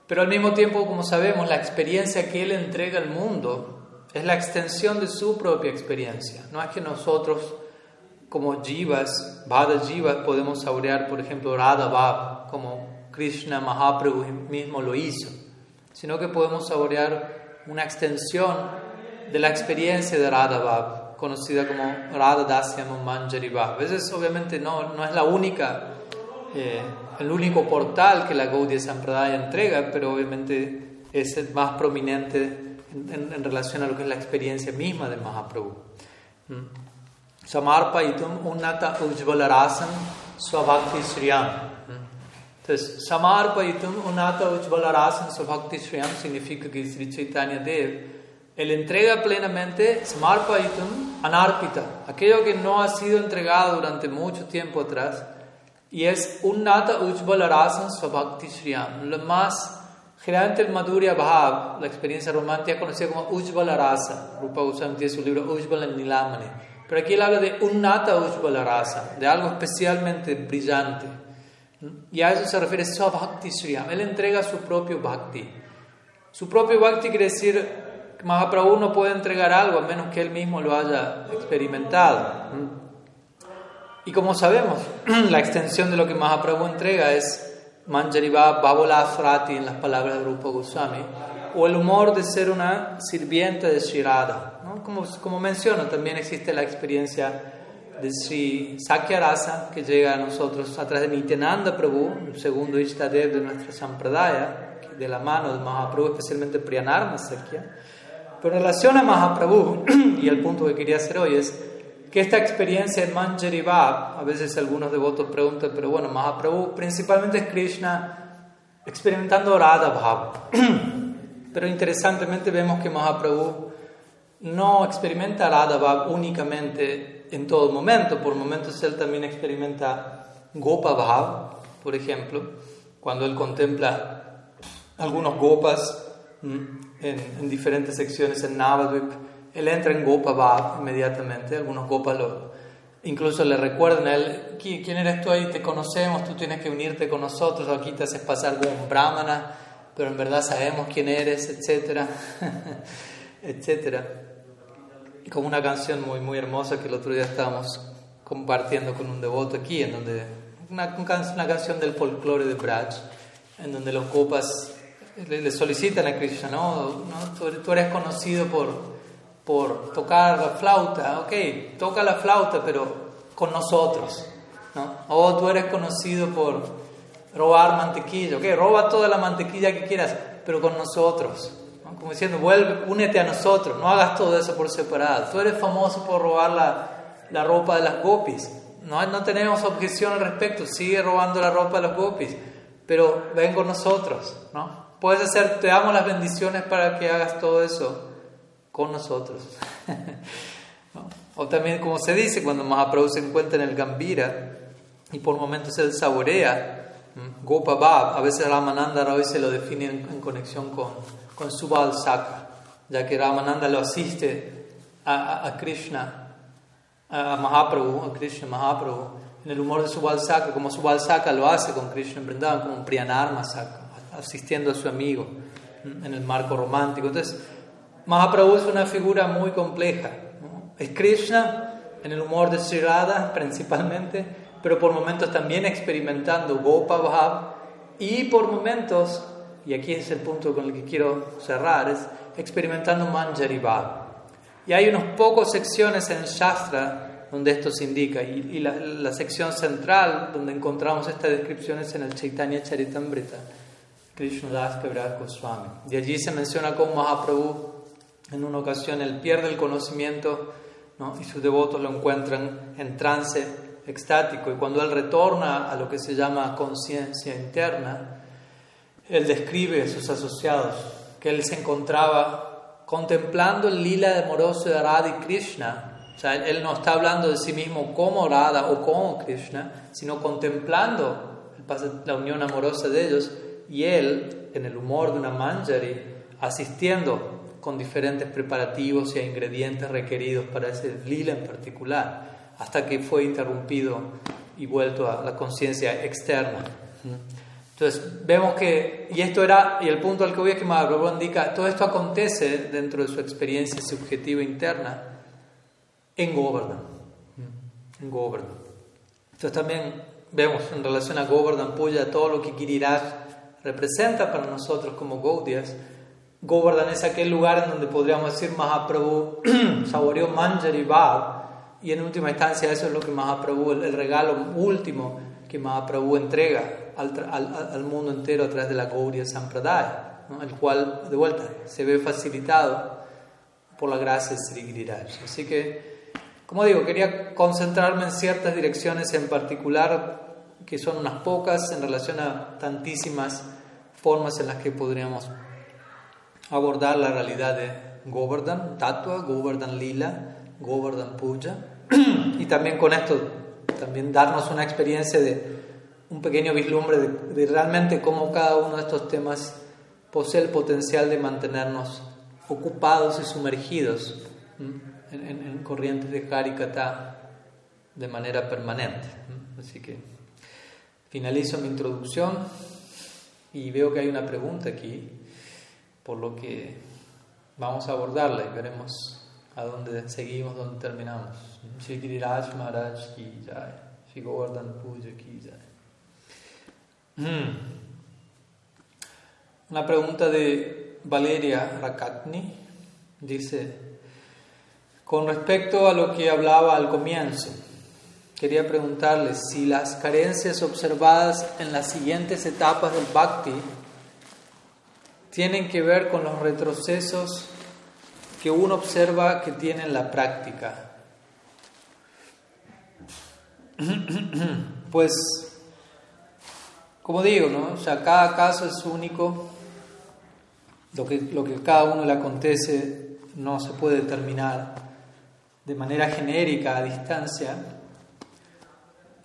pero al mismo tiempo, como sabemos, la experiencia que Él entrega al mundo es la extensión de su propia experiencia. No es que nosotros, como jivas, Bhada jivas, podemos saborear, por ejemplo, Radha Bhav, como Krishna Mahaprabhu mismo lo hizo, sino que podemos saborear una extensión de la experiencia de Radha Bhav, conocida como Radha Dasyam Manjari Bhav. A veces, obviamente, no, no es la única. Eh, el único portal que la Gaudiya Sampradaya entrega, pero obviamente es el más prominente en, relación a lo que es la experiencia misma de Mahaprabhu. ¿Mm? Samarpayitum unnata ujvalarasam swabhakti sriyam. Entonces, Samarpayitum unnata ujvalarasam swabhakti sriyam significa que Sri Chaitanya Dev él entrega plenamente Samarpayitum anarpita, aquello que no ha sido entregado durante mucho tiempo atrás y es Unnata Ujjvala Rasan Swabhakti Shriyam. Lo más, generalmente el Madhurya Bhav, la experiencia romántica conocida como Ujjvala Rasa. Rupa Goswami tiene su libro Ujjvala Nilamani. Pero aquí él habla de Unnata Ujjvala Rasa, de algo especialmente brillante. Y a eso se refiere Swabhakti Shriyam. Él entrega su propio Bhakti. Su propio Bhakti quiere decir que Mahaprabhu no puede entregar algo a menos que él mismo lo haya experimentado. Y como sabemos, la extensión de lo que Mahaprabhu entrega es Manjariva Babola Frati en las palabras de Rupa Goswami, o el humor de ser una sirviente de Shirada. ¿no? Como, como menciono, también existe la experiencia de Sri Sakyarasa que llega a nosotros a través de Nityananda Prabhu, el segundo Ishtadev de nuestra Sampradaya, de la mano de Mahaprabhu, especialmente Priyanarma Sakya. Pero en relación a Mahaprabhu, y el punto que quería hacer hoy es que esta experiencia en Manjari a veces algunos devotos preguntan, pero bueno, Mahaprabhu principalmente es Krishna experimentando Radha Bhav. pero interesantemente vemos que Mahaprabhu no experimenta Radha únicamente en todo momento, por momentos él también experimenta Gopa Bhav, por ejemplo, cuando él contempla algunos gopas mm, en, en diferentes secciones en Navadvip. Él entra en Gopa Bhav inmediatamente, algunos Gopas incluso le recuerdan a él, ¿quién eres tú ahí? Te conocemos, tú tienes que unirte con nosotros, aquí te haces pasar como un brahmana, pero en verdad sabemos quién eres, etcétera, etcétera. Como una canción muy, muy hermosa que el otro día estábamos compartiendo con un devoto aquí, en donde una, una canción del folclore de Braj, en donde los Gopas le, solicitan a Krishna, no, no tú eres conocido por por tocar la flauta, ok, toca la flauta, pero con nosotros, ¿no? O tú eres conocido por robar mantequilla, ok, roba toda la mantequilla que quieras, pero con nosotros, como diciendo, vuelve, únete a nosotros, no hagas todo eso por separado. Tú eres famoso por robar la, la ropa de las gopis, no, no tenemos objeción al respecto, sigue robando la ropa de las gopis, pero ven con nosotros, ¿no? Puedes hacer, te damos las bendiciones para que hagas todo eso con nosotros. O también, como se dice, cuando Mahaprabhu se encuentra en el Gambira y por momentos él saborea Gopa Bhav, a veces Ramananda Roy se lo define en, conexión con, con Subal Saka, ya que Ramananda lo asiste a, Krishna a Mahaprabhu, a Krishna Mahaprabhu, en el humor de su Balsaka, como su Balsaka lo hace con Krishna en Vrindavan, como Priyanarma asistiendo a su amigo en el marco romántico. Entonces, Mahaprabhu es una figura muy compleja. Es Krishna en el humor de Sri Radha principalmente, pero por momentos también experimentando Gopa Bhav y por momentos, y aquí es el punto con el que quiero cerrar, es experimentando Manjari Bhav. Y hay unas pocas secciones en Shastra donde esto se indica, y, la, sección central donde encontramos estas descripciones en el Chaitanya Charitamrita, Krishna Das Kaviraj Goswami. De allí se menciona cómo Mahaprabhu en una ocasión él pierde el conocimiento y sus devotos lo encuentran en trance extático. Y cuando él retorna a lo que se llama conciencia interna, él describe a sus asociados que él se encontraba contemplando el lila amoroso de Radha y Krishna. O sea, él no está hablando de sí mismo como Radha o como Krishna, sino contemplando la unión amorosa de ellos y él, en el humor de una manjari, asistiendo con diferentes preparativos y ingredientes requeridos para ese lila en particular, hasta que fue interrumpido y vuelto a la conciencia externa. Entonces, vemos que, y esto era, y el punto al que voy es que Mahaprabhu indica, todo esto acontece dentro de su experiencia subjetiva interna en Govardhan. En Govardhan. Entonces también vemos en relación a Govardhan Puya todo lo que Giriraj representa para nosotros como Gaudias, Govardhan es aquel lugar en donde podríamos decir Mahaprabhu saboreó Manjari Bhav y en última instancia eso es lo que Mahaprabhu, el, regalo último que Mahaprabhu entrega al, al, al, mundo entero a través de la Gaudiya Sampradaya, el cual de vuelta se ve facilitado por la gracia de Sri Giriraj. Así que, como digo, quería concentrarme en ciertas direcciones en particular que son unas pocas en relación a tantísimas formas en las que podríamos abordar la realidad de Govardhan Tattva, Govardhan Lila, Govardhan Puja y también con esto también darnos una experiencia de un pequeño vislumbre de, realmente cómo cada uno de estos temas posee el potencial de mantenernos ocupados y sumergidos en, corrientes de Harikata de manera permanente. Así que finalizo mi introducción y veo que hay una pregunta aquí por lo que vamos a abordarla y veremos a dónde seguimos, dónde terminamos. Maharaj ki jai, Puja ki jai. Una pregunta de Valeria Rakatni dice, con respecto a lo que hablaba al comienzo, quería preguntarle si las carencias observadas en las siguientes etapas del bhakti tienen que ver con los retrocesos que uno observa que tiene en la práctica. Pues, como digo, ¿no? O cada caso es único, lo que, lo que a cada uno le acontece no se puede determinar de manera genérica, a distancia.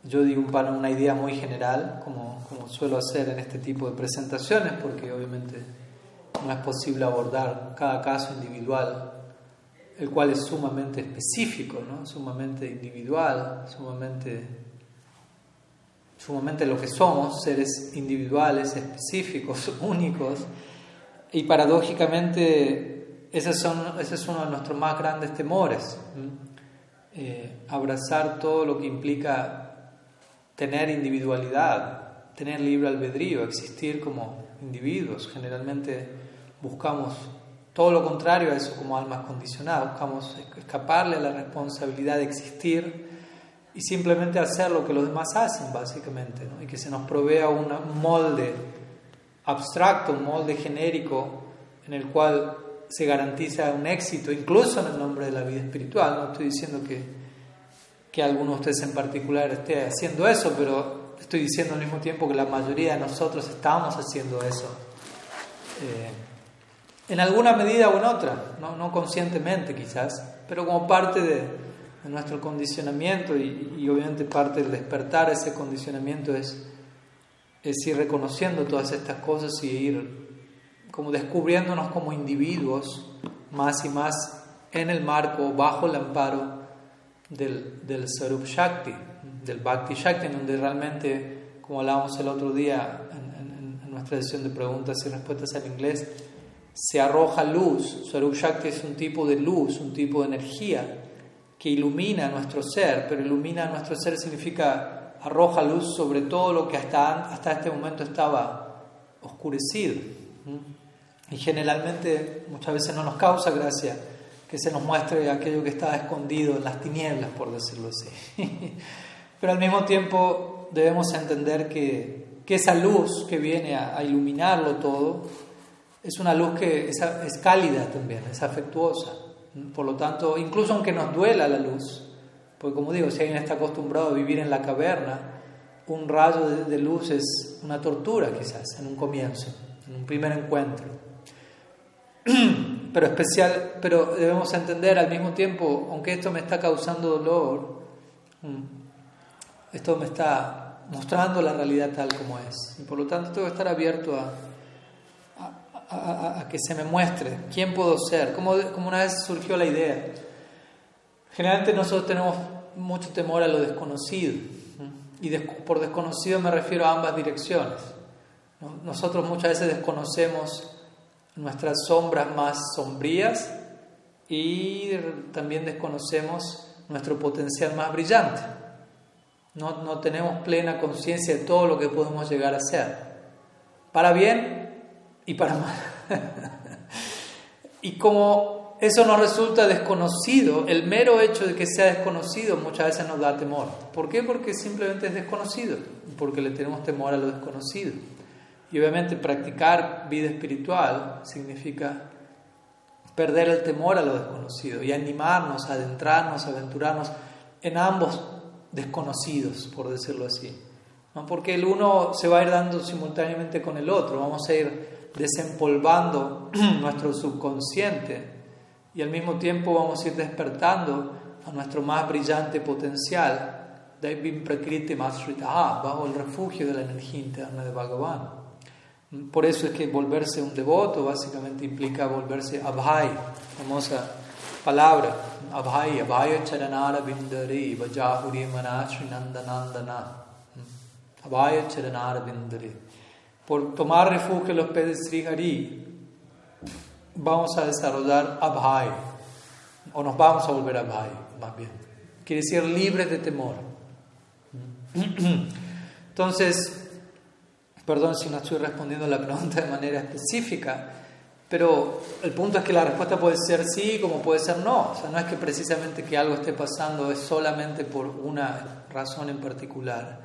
Yo digo una idea muy general, como, como suelo hacer en este tipo de presentaciones, porque obviamente no es posible abordar cada caso individual, el cual es sumamente específico, ¿no? sumamente individual, sumamente, sumamente lo que somos, seres individuales, específicos, únicos, y paradójicamente ese, es uno de nuestros más grandes temores, eh, abrazar todo lo que implica tener individualidad, tener libre albedrío, existir como individuos, generalmente buscamos todo lo contrario a eso como almas condicionadas, buscamos escaparle la responsabilidad de existir y simplemente hacer lo que los demás hacen, básicamente, y que se nos provea un molde abstracto, un molde genérico en el cual se garantiza un éxito, incluso en el nombre de la vida espiritual. No estoy diciendo que, que alguno de ustedes en particular esté haciendo eso, pero estoy diciendo al mismo tiempo que la mayoría de nosotros estamos haciendo eso. Eh, en alguna medida o en otra, no, conscientemente quizás, pero como parte de, nuestro condicionamiento y, obviamente parte del despertar ese condicionamiento es, es ir reconociendo todas estas cosas y ir como descubriéndonos como individuos más y más en el marco, bajo el amparo del, del Sarup Shakti, del Bhakti Shakti, en donde realmente, como hablábamos el otro día en, en, nuestra edición de preguntas y respuestas al inglés, se arroja luz. Sarup Shakti es un tipo de luz, un tipo de energía que ilumina nuestro ser, pero ilumina nuestro ser significa arroja luz sobre todo lo que hasta, hasta este momento estaba oscurecido. Y generalmente muchas veces no nos causa gracia que se nos muestre aquello que estaba escondido en las tinieblas, por decirlo así. Pero al mismo tiempo debemos entender que, que esa luz que viene a, iluminarlo todo es una luz que es, cálida también, es afectuosa. Por lo tanto, incluso aunque nos duela la luz, porque como digo, si alguien está acostumbrado a vivir en la caverna, un rayo de, de luz es una tortura quizás en un comienzo, en un primer encuentro. pero especial, pero debemos entender al mismo tiempo, aunque esto me está causando dolor, mm, esto me está mostrando la realidad tal como es. Y por lo tanto tengo que estar abierto a, a, que se me muestre quién puedo ser. Como, como una vez surgió la idea. Generalmente nosotros tenemos mucho temor a lo desconocido. Y por desconocido me refiero a ambas direcciones. Nosotros muchas veces desconocemos nuestras sombras más sombrías y también desconocemos nuestro potencial más brillante. No, no tenemos plena conciencia de todo lo que podemos llegar a ser, para bien y para mal. y como eso nos resulta desconocido, el mero hecho de que sea desconocido muchas veces nos da temor. ¿Por qué? Porque simplemente es desconocido, porque le tenemos temor a lo desconocido. Y obviamente practicar vida espiritual significa perder el temor a lo desconocido y animarnos, adentrarnos, aventurarnos en ambos desconocidos, por decirlo así. ¿no? Porque el uno se va a ir dando simultáneamente con el otro, vamos a ir desempolvando nuestro subconsciente y al mismo tiempo vamos a ir despertando a nuestro más brillante potencial, bajo el refugio de la energía interna de Bhagavan. Por eso es que volverse un devoto básicamente implica volverse abhay, famosa palabra, abhay, abhay charanara bindari, vajahuri manashri nandanandana, abhay charanara bindari. Por tomar refugio en los pies de Sri vamos a desarrollar abhay, o nos vamos a volver abhay, más bien. Quiere decir libres de temor. Entonces, Perdón si no estoy respondiendo la pregunta de manera específica, pero el punto es que la respuesta puede ser sí como puede ser no. O sea, no es que precisamente que algo esté pasando es solamente por una razón en particular.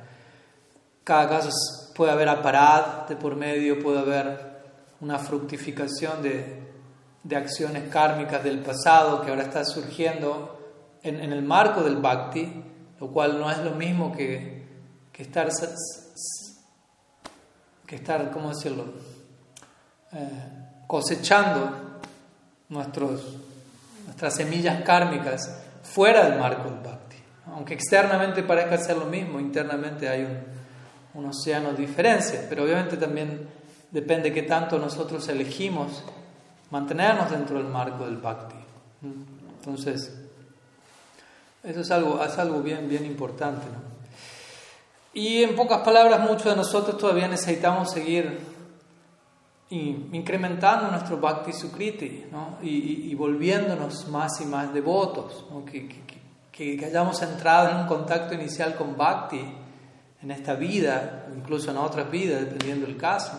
Cada caso puede haber aparad de por medio, puede haber una fructificación de, de acciones kármicas del pasado que ahora está surgiendo en, en, el marco del bhakti, lo cual no es lo mismo que, que estar que estar, ¿cómo decirlo?, eh, cosechando nuestros, nuestras semillas kármicas fuera del marco del bhakti. Aunque externamente parezca ser lo mismo, internamente hay un, un océano de diferencias, pero obviamente también depende qué tanto nosotros elegimos mantenernos dentro del marco del bhakti. Entonces, eso es algo, es algo bien, bien importante. ¿no? Y en pocas palabras, muchos de nosotros todavía necesitamos seguir incrementando nuestro bhakti sukriti ¿no? y, volviéndonos más y más devotos, que, que, hayamos entrado en un contacto inicial con bhakti en esta vida, incluso en otras vidas, dependiendo del caso.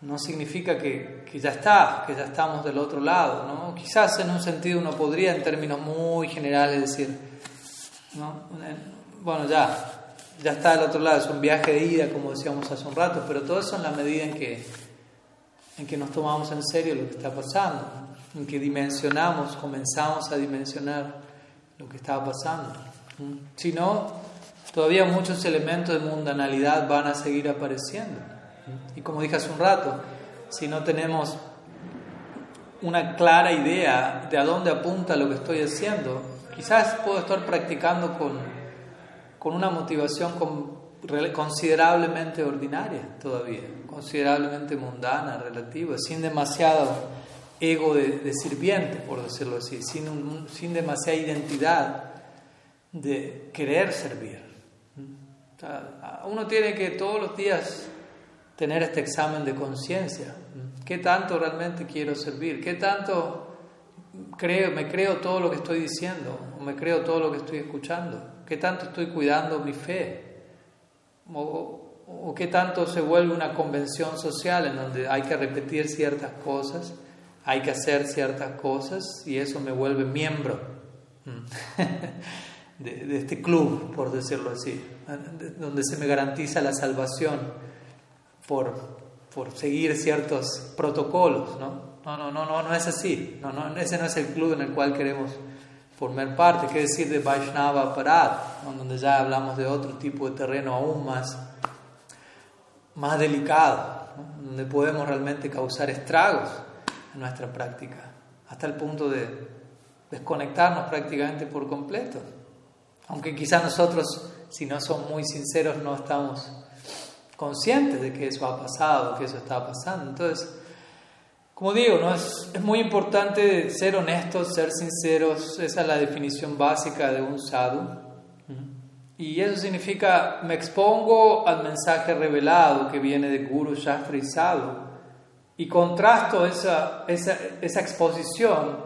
No significa que, ya está, que ya estamos del otro lado. ¿no? Quizás en un sentido uno podría, en términos muy generales, decir, ¿no? bueno, ya, ya está del otro lado, es un viaje de ida, como decíamos hace un rato, pero todo eso en la medida en que, en que nos tomamos en serio lo que está pasando, en que dimensionamos, comenzamos a dimensionar lo que estaba pasando. Si no, todavía muchos elementos de mundanalidad van a seguir apareciendo. Y como dije hace un rato, si no tenemos una clara idea de a dónde apunta lo que estoy haciendo, quizás puedo estar practicando con con una motivación considerablemente ordinaria todavía, considerablemente mundana, relativa, sin demasiado ego de, sirviente, por decirlo así, sin, sin demasiada identidad de querer servir. Uno tiene que todos los días tener este examen de conciencia. ¿Qué tanto realmente quiero servir? ¿Qué tanto creo, me creo todo lo que estoy diciendo? ¿O me creo todo lo que estoy escuchando? ¿Qué tanto estoy cuidando mi fe? ¿O, o qué tanto se vuelve una convención social en donde hay que repetir ciertas cosas, hay que hacer ciertas cosas y eso me vuelve miembro de, este club, por decirlo así, donde se me garantiza la salvación por, por seguir ciertos protocolos, ¿no? No, no, no, no, no es así, no, no, ese no es el club en el cual queremos formar parte, qué decir de Vaishnava Parad, donde ya hablamos de otro tipo de terreno aún más más delicado, donde podemos realmente causar estragos en nuestra práctica, hasta el punto de desconectarnos prácticamente por completo. Aunque quizás nosotros, si no somos muy sinceros, no estamos conscientes de que eso ha pasado, que eso está pasando. Entonces, como digo, ¿no? es, es muy importante ser honestos, ser sinceros, esa es la definición básica de un sadhu. Y eso significa, me expongo al mensaje revelado que viene de Guru Shastra y Sadhu y contrasto esa, esa, esa exposición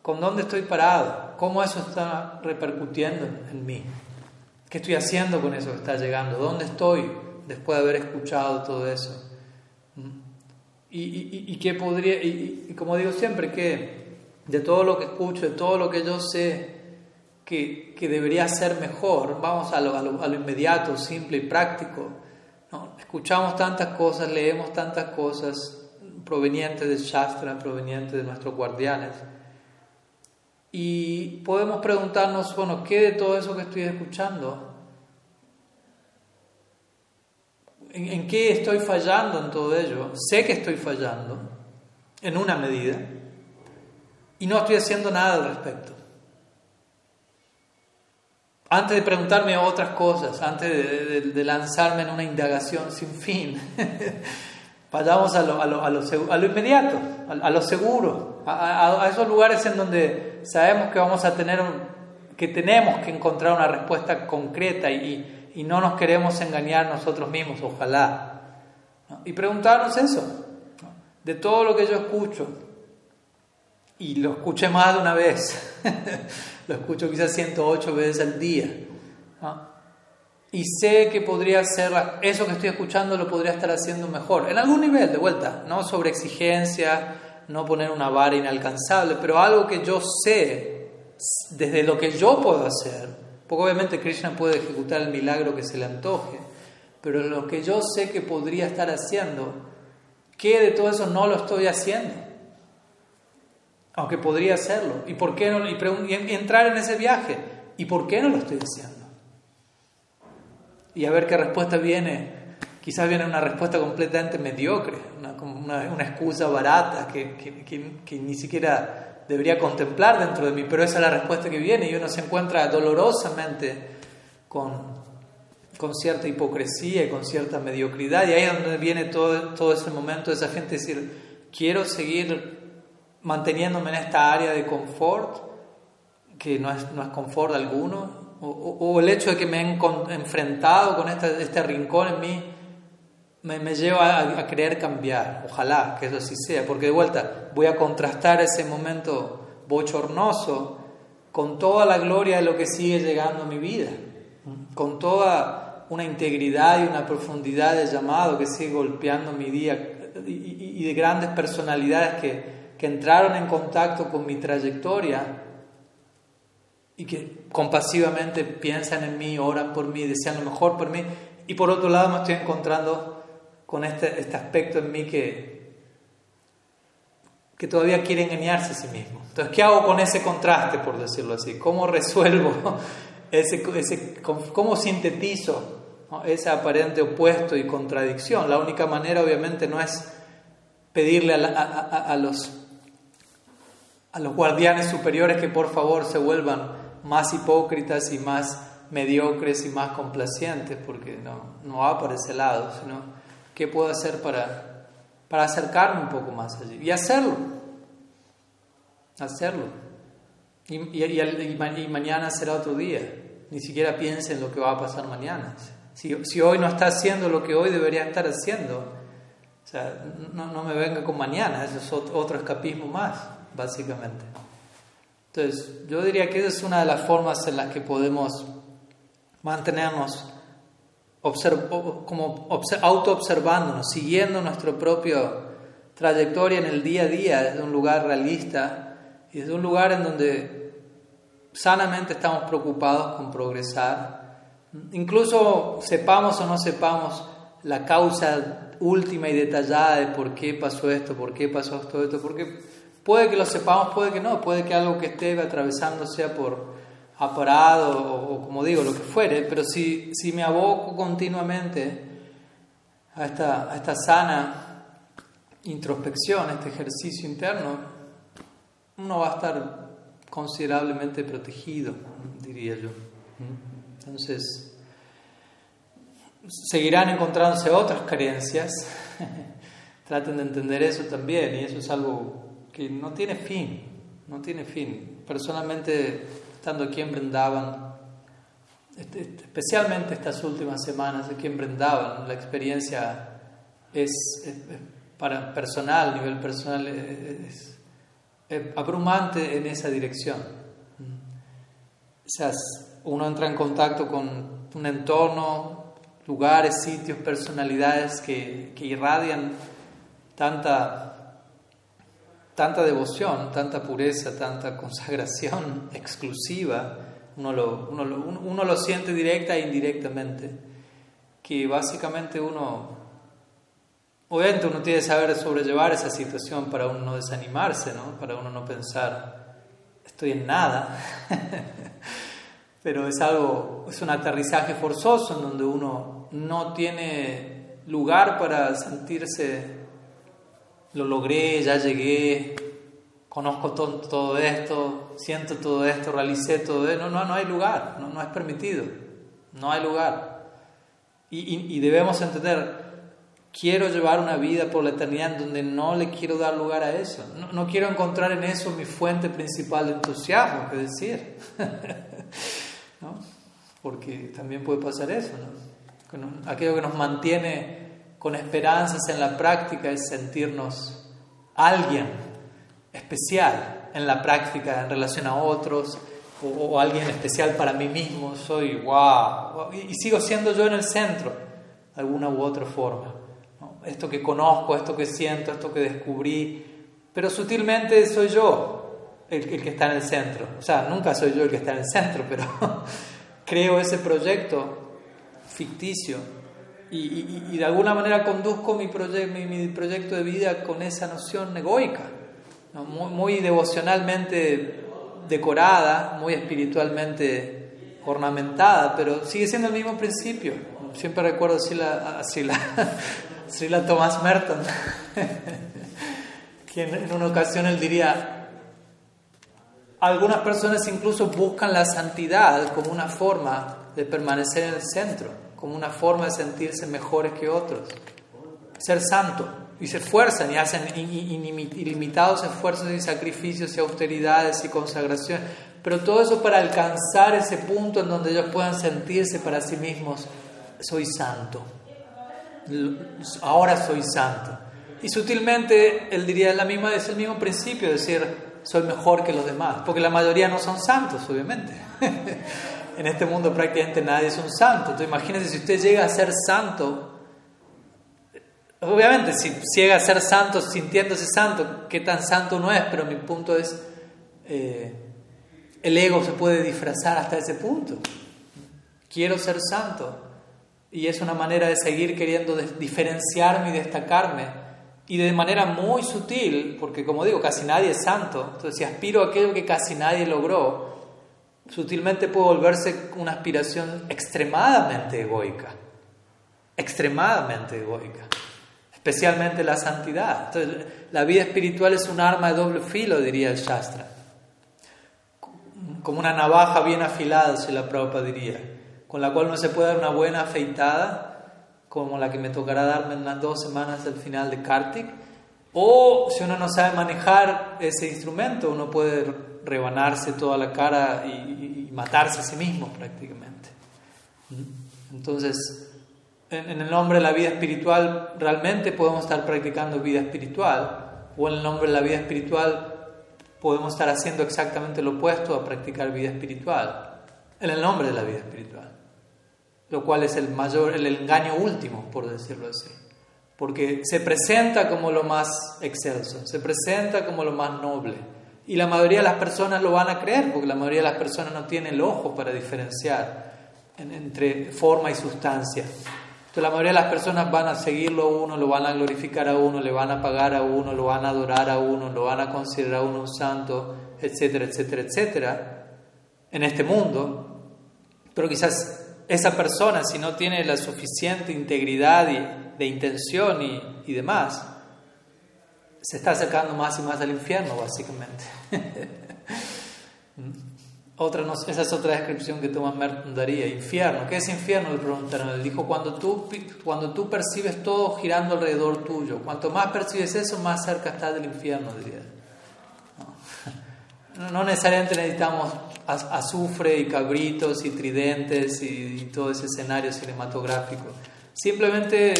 con dónde estoy parado, cómo eso está repercutiendo en mí, qué estoy haciendo con eso que está llegando, dónde estoy después de haber escuchado todo eso. ¿Mm? Y, y, y qué podría, y, como digo siempre, que de todo lo que escucho, de todo lo que yo sé, que, que debería ser mejor, vamos a lo, a lo, inmediato, simple y práctico. ¿no? Escuchamos tantas cosas, leemos tantas cosas provenientes del Shastra, provenientes de nuestros guardianes. Y podemos preguntarnos, bueno, ¿qué de todo eso que estoy escuchando? ¿En, ¿En, qué estoy fallando en todo ello? Sé que estoy fallando, en una medida, y no estoy haciendo nada al respecto antes de preguntarme otras cosas, antes de, lanzarme en una indagación sin fin, vayamos a lo, a lo, a lo, inmediato, a, lo seguro, a, esos lugares en donde sabemos que vamos a tener, que tenemos que encontrar una respuesta concreta y, y, no nos queremos engañar nosotros mismos, ojalá. Y preguntarnos eso, de todo lo que yo escucho, y lo escuché más de una vez. lo escucho quizás 108 veces al día. Y sé que podría ser, eso que estoy escuchando lo podría estar haciendo mejor, en algún nivel, de vuelta, no sobre exigencia, no poner una vara inalcanzable, pero algo que yo sé, desde lo que yo puedo hacer, porque obviamente Krishna puede ejecutar el milagro que se le antoje, pero lo que yo sé que podría estar haciendo, ¿qué de todo eso no lo estoy haciendo? aunque podría hacerlo. ¿Y por qué no? Y, entrar en ese viaje. ¿Y por qué no lo estoy haciendo? Y a ver qué respuesta viene. Quizás viene una respuesta completamente mediocre, una, una, excusa barata que, que, que, ni siquiera debería contemplar dentro de mí, pero esa es la respuesta que viene y uno se encuentra dolorosamente con, con cierta hipocresía y con cierta mediocridad. Y ahí es donde viene todo, todo ese momento de esa gente decir, quiero seguir manteniéndome en esta área de confort, que no es, no es confort alguno, o, el hecho de que me he enfrentado con este rincón en mí, me, me lleva a, a, querer cambiar. Ojalá que eso así sea, porque de vuelta voy a contrastar ese momento bochornoso con toda la gloria de lo que sigue llegando a mi vida, con toda una integridad y una profundidad de llamado que sigue golpeando mi día y de grandes personalidades que, que entraron en contacto con mi trayectoria y que compasivamente piensan en mí, oran por mí, desean lo mejor por mí. Y por otro lado me estoy encontrando con este, este aspecto en mí que, que todavía quiere engañarse a sí mismo. Entonces, ¿qué hago con ese contraste, por decirlo así? ¿Cómo resuelvo ese, ese cómo sintetizo ese aparente opuesto y contradicción? La única manera, obviamente, no es pedirle a los a los guardianes superiores que por favor se vuelvan más hipócritas y más mediocres y más complacientes, porque no, no va por ese lado, sino qué puedo hacer para, para acercarme un poco más allí y hacerlo, hacerlo. Y, y, mañana será otro día. ni siquiera piense en lo que va a pasar mañana. Si, si hoy no está haciendo lo que hoy debería estar haciendo, o sea, no, no me venga con mañana, eso es otro escapismo más, básicamente. Entonces, yo diría que esa es una de las formas en las que podemos mantenernos como auto-observándonos, siguiendo nuestra propia trayectoria en el día a día desde un lugar realista y desde un lugar en donde sanamente estamos preocupados con progresar. Incluso sepamos o no sepamos la causa última y detallada de por qué pasó esto, por qué pasó esto, esto, porque Puede que lo sepamos, puede que no, puede que algo que esté atravesando sea por aparado o, como digo, lo que fuere, pero si, si me aboco continuamente a esta, a esta sana introspección, a este ejercicio interno, uno va a estar considerablemente protegido, diría yo. Entonces, seguirán encontrándose otras creencias. Traten de entender eso también, y eso es algo que no tiene fin, no tiene fin. Personalmente, estando aquí en Brindavan, este, este, especialmente estas últimas semanas aquí en Brindavan, la experiencia es, para personal, nivel personal, es, abrumante en esa dirección. O uno entra en contacto con un entorno, lugares, sitios, personalidades que, que irradian tanta tanta devoción, tanta pureza, tanta consagración exclusiva, uno lo, uno uno lo siente directa e indirectamente, que básicamente uno, obviamente uno tiene que saber sobrellevar esa situación para uno no desanimarse, ¿no? para uno no pensar, estoy en nada, pero es algo, es un aterrizaje forzoso en donde uno no tiene lugar para sentirse lo logré, ya llegué, conozco todo, esto, siento todo esto, realicé todo esto. No, no, no hay lugar, no, no es permitido, no hay lugar. Y, y, debemos entender, quiero llevar una vida por la eternidad en donde no le quiero dar lugar a eso. No, no quiero encontrar en eso mi fuente principal de entusiasmo, que decir. ¿No? Porque también puede pasar eso, ¿no? Aquello que nos mantiene con esperanzas en la práctica es sentirnos alguien especial en la práctica en relación a otros o, alguien especial para mí mismo. Soy wow y, sigo siendo yo en el centro de alguna u otra forma. Esto que conozco, esto que siento, esto que descubrí, pero sutilmente soy yo el, el que está en el centro. O sea, nunca soy yo el que está en el centro, pero creo ese proyecto ficticio y, de alguna manera conduzco mi, mi, proyecto de vida con esa noción egoica, muy, devocionalmente decorada, muy espiritualmente ornamentada, pero sigue siendo el mismo principio. Siempre recuerdo a Sila, Sila Thomas Merton, que en una ocasión él diría, algunas personas incluso buscan la santidad como una forma de permanecer en el centro como una forma de sentirse mejores que otros. Ser santo. Y se esfuerzan y hacen ilimitados esfuerzos y sacrificios y austeridades y consagración. Pero todo eso para alcanzar ese punto en donde ellos puedan sentirse para sí mismos, soy santo. Ahora soy santo. Y sutilmente él diría la misma, es el mismo principio, decir, soy mejor que los demás, porque la mayoría no son santos, obviamente. en este mundo prácticamente nadie es un santo. Entonces imagínense si usted llega a ser santo, obviamente si llega a ser santo sintiéndose santo, qué tan santo no es, pero mi punto es, eh, el ego se puede disfrazar hasta ese punto. Quiero ser santo. Y es una manera de seguir queriendo diferenciarme y destacarme. Y de manera muy sutil, porque como digo, casi nadie es santo. Entonces, si aspiro a aquello que casi nadie logró, sutilmente puede volverse una aspiración extremadamente egoica, extremadamente egoica, especialmente la santidad. Entonces, la vida espiritual es un arma de doble filo, diría el Shastra, como una navaja bien afilada, si la Prabhupada diría, con la cual no se puede dar una buena afeitada, como la que me tocará darme en las dos semanas del final de Kartik, o si uno no sabe manejar ese instrumento, uno puede rebanarse toda la cara y, matarse a sí mismos prácticamente. Entonces, en, el nombre de la vida espiritual, realmente podemos estar practicando vida espiritual, o en el nombre de la vida espiritual podemos estar haciendo exactamente lo opuesto a practicar vida espiritual, en el nombre de la vida espiritual, lo cual es el mayor, el engaño último, por decirlo así, porque se presenta como lo más excelso, se presenta como lo más noble, y la mayoría de las personas lo van a creer, porque la mayoría de las personas no tienen el ojo para diferenciar entre forma y sustancia. Entonces la mayoría de las personas van a seguirlo a uno, lo van a glorificar a uno, le van a pagar a uno, lo van a adorar a uno, lo van a considerar a uno un santo, etcétera, etcétera, etcétera, en este mundo. Pero quizás esa persona, si no tiene la suficiente integridad y, de intención y, y demás, se está acercando más y más al infierno, básicamente. otra, esa es otra descripción que Thomas Merton daría. Infierno. ¿Qué es infierno? Le preguntaron. Él dijo, cuando tú, cuando tú percibes todo girando alrededor tuyo. Cuanto más percibes eso, más cerca estás del infierno, diría. No, no necesariamente necesitamos azufre y cabritos y tridentes y todo ese escenario cinematográfico. Simplemente eh,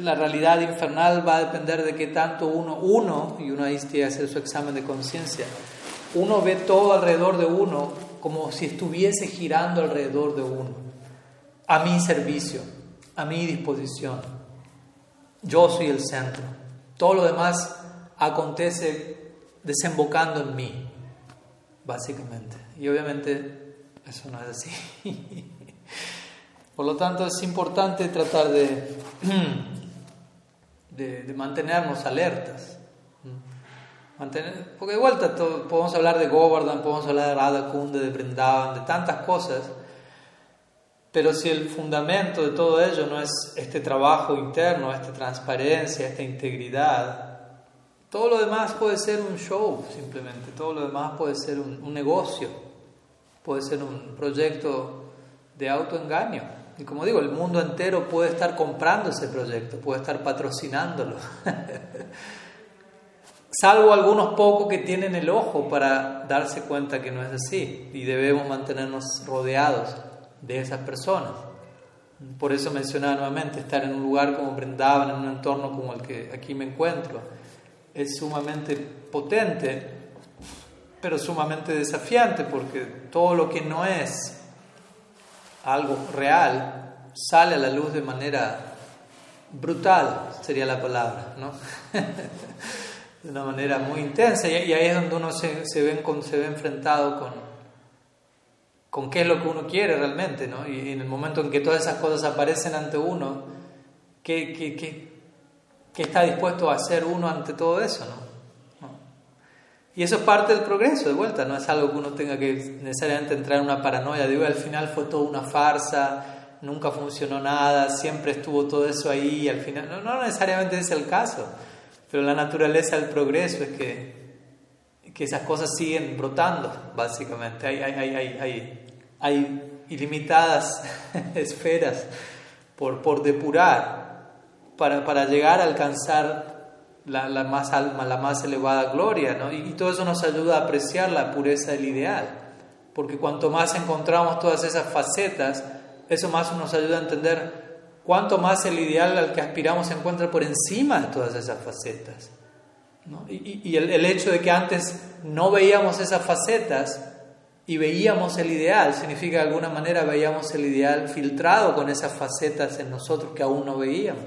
la realidad infernal va a depender de qué tanto uno, uno, y uno ahí tiene que hacer su examen de conciencia, uno ve todo alrededor de uno como si estuviese girando alrededor de uno, a mi servicio, a mi disposición. Yo soy el centro. Todo lo demás acontece desembocando en mí, básicamente. Y obviamente eso no es así. Por lo tanto, es importante tratar de, de, mantenernos alertas. Mantener, porque de vuelta podemos hablar de Govardhan, podemos hablar de Radha Kunda, de Brindavan, de tantas cosas, pero si el fundamento de todo ello no es este trabajo interno, esta transparencia, esta integridad, todo lo demás puede ser un show simplemente, todo lo demás puede ser un, un negocio, puede ser un proyecto de autoengaño. Y como digo, el mundo entero puede estar comprando ese proyecto, puede estar patrocinándolo. Salvo algunos pocos que tienen el ojo para darse cuenta que no es así. Y debemos mantenernos rodeados de esas personas. Por eso mencionaba nuevamente, estar en un lugar como Brindavan, en un entorno como el que aquí me encuentro, es sumamente potente, pero sumamente desafiante, porque todo lo que no es algo real, sale a la luz de manera brutal, sería la palabra, ¿no? de una manera muy intensa, y, ahí es donde uno se, se, ve, se ve enfrentado con, con qué es lo que uno quiere realmente, ¿no? Y, en el momento en que todas esas cosas aparecen ante uno, ¿qué, qué, qué, qué está dispuesto a hacer uno ante todo eso, ¿no? Y eso es parte del progreso, de vuelta, no es algo que uno tenga que necesariamente entrar en una paranoia, digo, al final fue toda una farsa, nunca funcionó nada, siempre estuvo todo eso ahí, y al final, no, no necesariamente es el caso, pero la naturaleza del progreso es que, que esas cosas siguen brotando, básicamente, hay, hay, hay, hay, hay ilimitadas esferas por, por depurar para, para llegar a alcanzar la, más alma, la más elevada gloria. Y, todo eso nos ayuda a apreciar la pureza del ideal, porque cuanto más encontramos todas esas facetas, eso más nos ayuda a entender cuánto más el ideal al que aspiramos se encuentra por encima de todas esas facetas. Y, el, el, hecho de que antes no veíamos esas facetas y veíamos el ideal, significa de alguna manera veíamos el ideal filtrado con esas facetas en nosotros que aún no veíamos.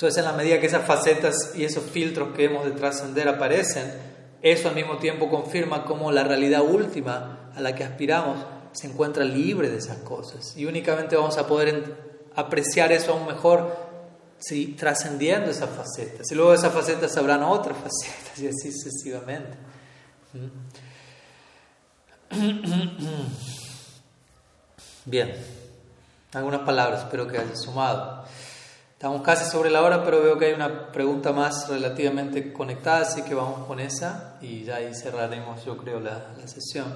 Entonces, en la medida que esas facetas y esos filtros que hemos de trascender aparecen, eso al mismo tiempo confirma cómo la realidad última a la que aspiramos se encuentra libre de esas cosas. Y únicamente vamos a poder apreciar eso aún mejor si trascendiendo esas facetas. Y luego de esas facetas habrán otras facetas y así sucesivamente. Bien, algunas palabras, espero que haya sumado. Estamos casi sobre la hora, pero veo que hay una pregunta más relativamente conectada, así que vamos con esa y ya ahí cerraremos, yo creo, la, la sesión.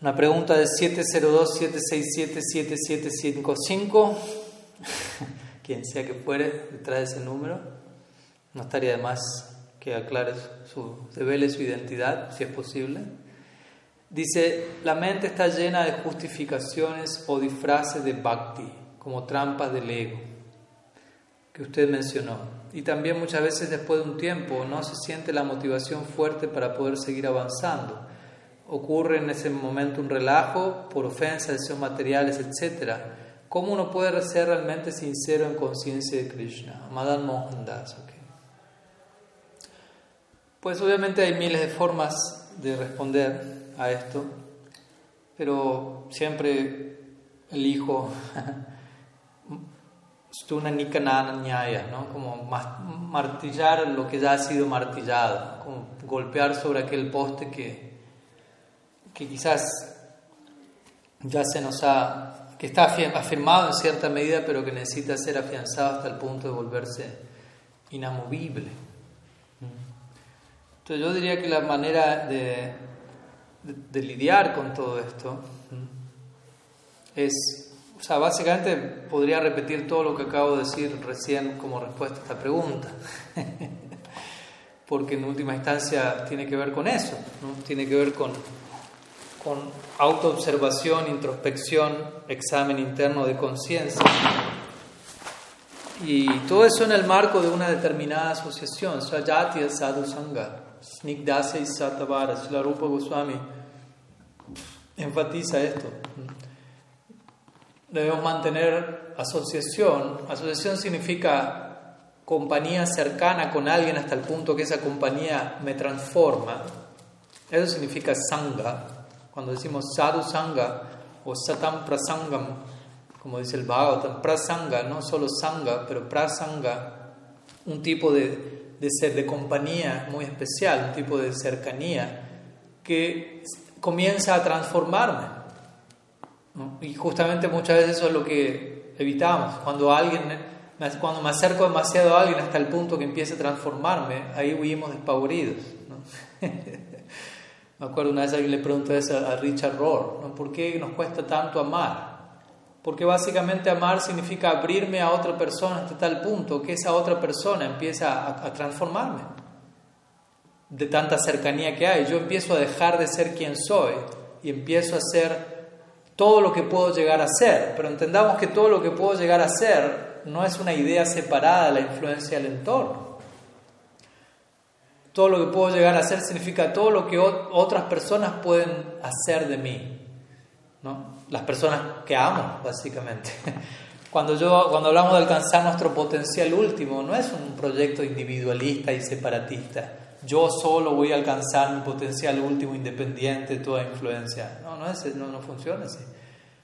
Una pregunta de 702-767-7755. Quien sea que fuere detrás de ese número, no estaría de más que aclare su, revele su identidad, si es posible. Dice, la mente está llena de justificaciones o disfraces de bhakti, como trampas del ego, que usted mencionó. Y también muchas veces después de un tiempo no se siente la motivación fuerte para poder seguir avanzando. Ocurre en ese momento un relajo por ofensas, deseos materiales, etc. ¿Cómo uno puede ser realmente sincero en conciencia de Krishna? Madan Mohandas. Pues obviamente hay miles de formas de responder a esto, pero siempre elijo una ¿no? como martillar lo que ya ha sido martillado, como golpear sobre aquel poste que, que quizás ya se nos ha, que está afirmado en cierta medida, pero que necesita ser afianzado hasta el punto de volverse inamovible. Entonces yo diría que la manera de de, lidiar con todo esto es, o sea, básicamente podría repetir todo lo que acabo de decir recién como respuesta a esta pregunta, porque en última instancia tiene que ver con eso, ¿no? tiene que ver con, con autoobservación, introspección, examen interno de conciencia. Y todo eso en el marco de una determinada asociación, Swajati Sadhu Sangha. Snigdasa y Satavara, Rupa Goswami enfatiza esto. Debemos mantener asociación. Asociación significa compañía cercana con alguien hasta el punto que esa compañía me transforma. Eso significa sangha. Cuando decimos sadhu sangha o satam prasangam, como dice el Bhagavatam, prasanga, no solo sangha, pero prasanga, un tipo de de ser de compañía muy especial, un tipo de cercanía que comienza a transformarme. Y justamente muchas veces eso es lo que evitamos. Cuando alguien, cuando me acerco demasiado a alguien hasta el punto que empiece a transformarme, ahí huimos despavoridos. me acuerdo una vez alguien le preguntó eso a Richard Rohr, ¿por qué nos cuesta tanto amar? Porque básicamente amar significa abrirme a otra persona hasta tal punto que esa otra persona empieza a, transformarme. De tanta cercanía que hay, yo empiezo a dejar de ser quien soy y empiezo a ser todo lo que puedo llegar a ser. Pero entendamos que todo lo que puedo llegar a ser no es una idea separada de la influencia del entorno. Todo lo que puedo llegar a ser significa todo lo que otras personas pueden hacer de mí. ¿no? las personas que amo, básicamente. Cuando, yo, cuando hablamos de alcanzar nuestro potencial último, no es un proyecto individualista y separatista. Yo solo voy a alcanzar mi potencial último independiente de toda influencia. No, no, es, no, no funciona así.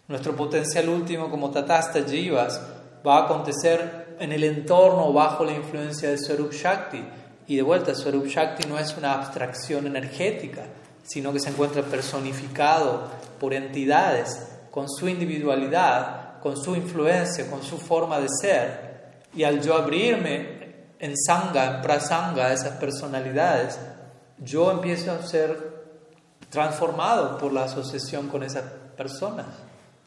Nuestro potencial último como Tatasta Jivas va a acontecer en el entorno bajo la influencia de Swarup Shakti. Y de vuelta, Swarup Shakti no es una abstracción energética, sino que se encuentra personificado por entidades con su individualidad, con su influencia, con su forma de ser, y al yo abrirme en sanga, en prasanga esas personalidades, yo empiezo a ser transformado por la asociación con esas personas.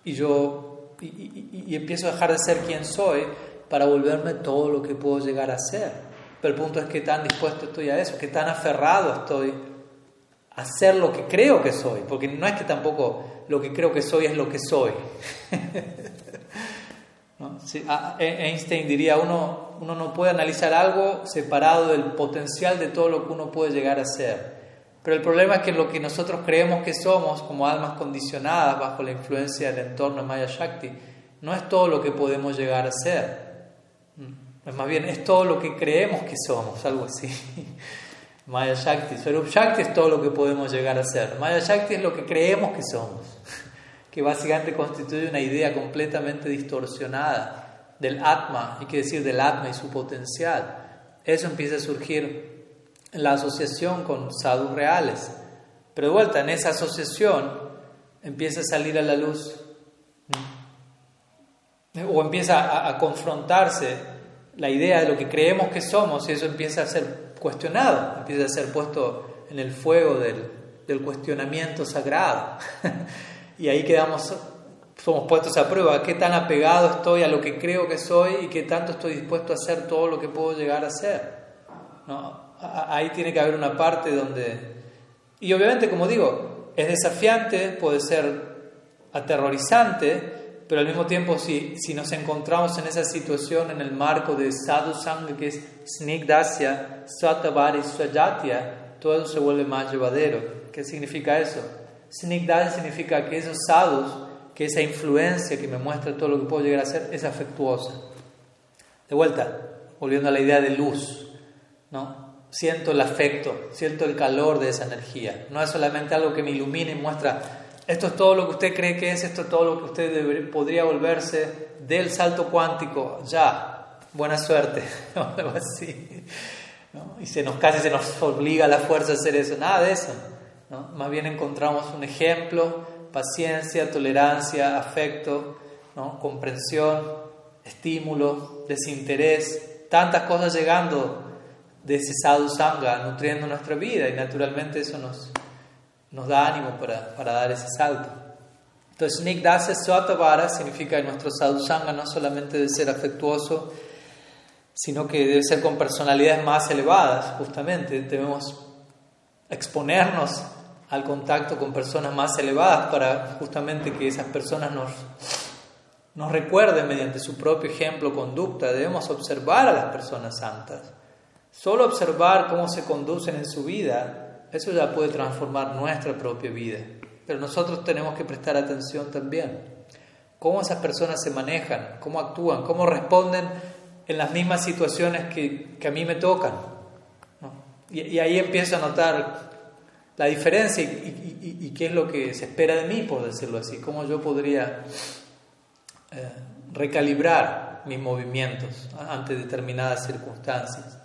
Y yo y, empiezo a dejar de ser quien soy para volverme todo lo que puedo llegar a ser. Pero el punto es que tan dispuesto estoy a eso, que tan aferrado estoy a ser lo que creo que soy, porque no es que tampoco lo que creo que soy es lo que soy. E-, Einstein diría, uno, uno no puede analizar algo separado del potencial de todo lo que uno puede llegar a ser. Pero el problema es que lo que nosotros creemos que somos como almas condicionadas bajo la influencia del entorno Maya Shakti, no es todo lo que podemos llegar a ser. Es más bien, es todo lo que creemos que somos, algo así. Maya Shakti. Swarup Shakti es todo lo que podemos llegar a ser. Maya Shakti es lo que creemos que somos, que básicamente constituye una idea completamente distorsionada del Atma, y que decir del Atma y su potencial. Eso empieza a surgir en la asociación con sadhus reales. Pero de vuelta, en esa asociación empieza a salir a la luz o empieza a, confrontarse la idea de lo que creemos que somos y eso empieza a ser cuestionado, empieza a ser puesto en el fuego del, cuestionamiento sagrado. y ahí quedamos, somos puestos a prueba, qué tan apegado estoy a lo que creo que soy y qué tanto estoy dispuesto a hacer todo lo que puedo llegar a ser. ¿No? Ahí tiene que haber una parte donde... Y obviamente, como digo, es desafiante, puede ser aterrorizante, pero al mismo tiempo si, si nos encontramos en esa situación en el marco de sadhu sangha, que es snigdasya, satavari, swajatya, todo se vuelve más llevadero. ¿Qué significa eso? Snigdasya significa que esos sadhus, que esa influencia que me muestra todo lo que puedo llegar a ser, es afectuosa. De vuelta, volviendo a la idea de luz, ¿no? siento el afecto, siento el calor de esa energía. No es solamente algo que me ilumina y muestra, esto es todo lo que usted cree que es, esto es todo lo que usted podría volverse del salto cuántico, ya, buena suerte, algo así. Y se nos casi se nos obliga a la fuerza a hacer eso, nada de eso. Más bien encontramos un ejemplo, paciencia, tolerancia, afecto, comprensión, estímulo, desinterés, tantas cosas llegando de ese sadhu sangha nutriendo nuestra vida y naturalmente eso nos, nos da ánimo para, para dar ese salto. Entonces, Nigdasa Swatavara significa que nuestro sadhu sangha no solamente debe ser afectuoso, sino que debe ser con personalidades más elevadas, justamente. Debemos exponernos al contacto con personas más elevadas para justamente que esas personas nos, nos recuerden mediante su propio ejemplo, conducta. Debemos observar a las personas santas Solo observar cómo se conducen en su vida, eso ya puede transformar nuestra propia vida. Pero nosotros tenemos que prestar atención también. Cómo esas personas se manejan, cómo actúan, cómo responden en las mismas situaciones que, a mí me tocan. Y, ahí empiezo a notar la diferencia y, qué es lo que se espera de mí, por decirlo así. Cómo yo podría eh, recalibrar mis movimientos ante determinadas circunstancias.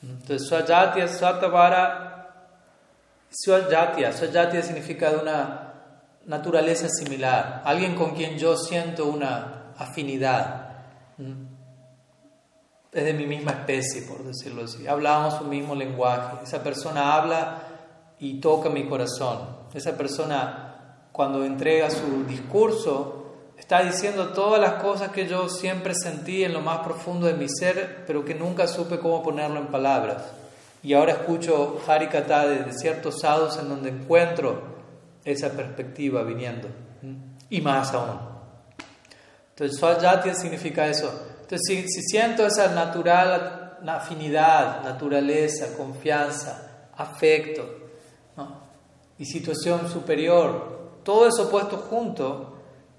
Entonces, Swajatya, Swatavara, Swajatya, Swajatya significa de una naturaleza similar, alguien con quien yo siento una afinidad. Es de mi misma especie, por decirlo así. Hablamos un mismo lenguaje. Esa persona habla y toca mi corazón. Esa persona, cuando entrega su discurso, Está diciendo todas las cosas que yo siempre sentí en lo más profundo de mi ser, pero que nunca supe cómo ponerlo en palabras. Y ahora escucho Harikata de ciertos sadhus en donde encuentro esa perspectiva viniendo. Y más aún. Entonces, Swajatya significa eso. Entonces, si, si siento esa natural afinidad, naturaleza, confianza, afecto y situación superior, todo eso puesto junto,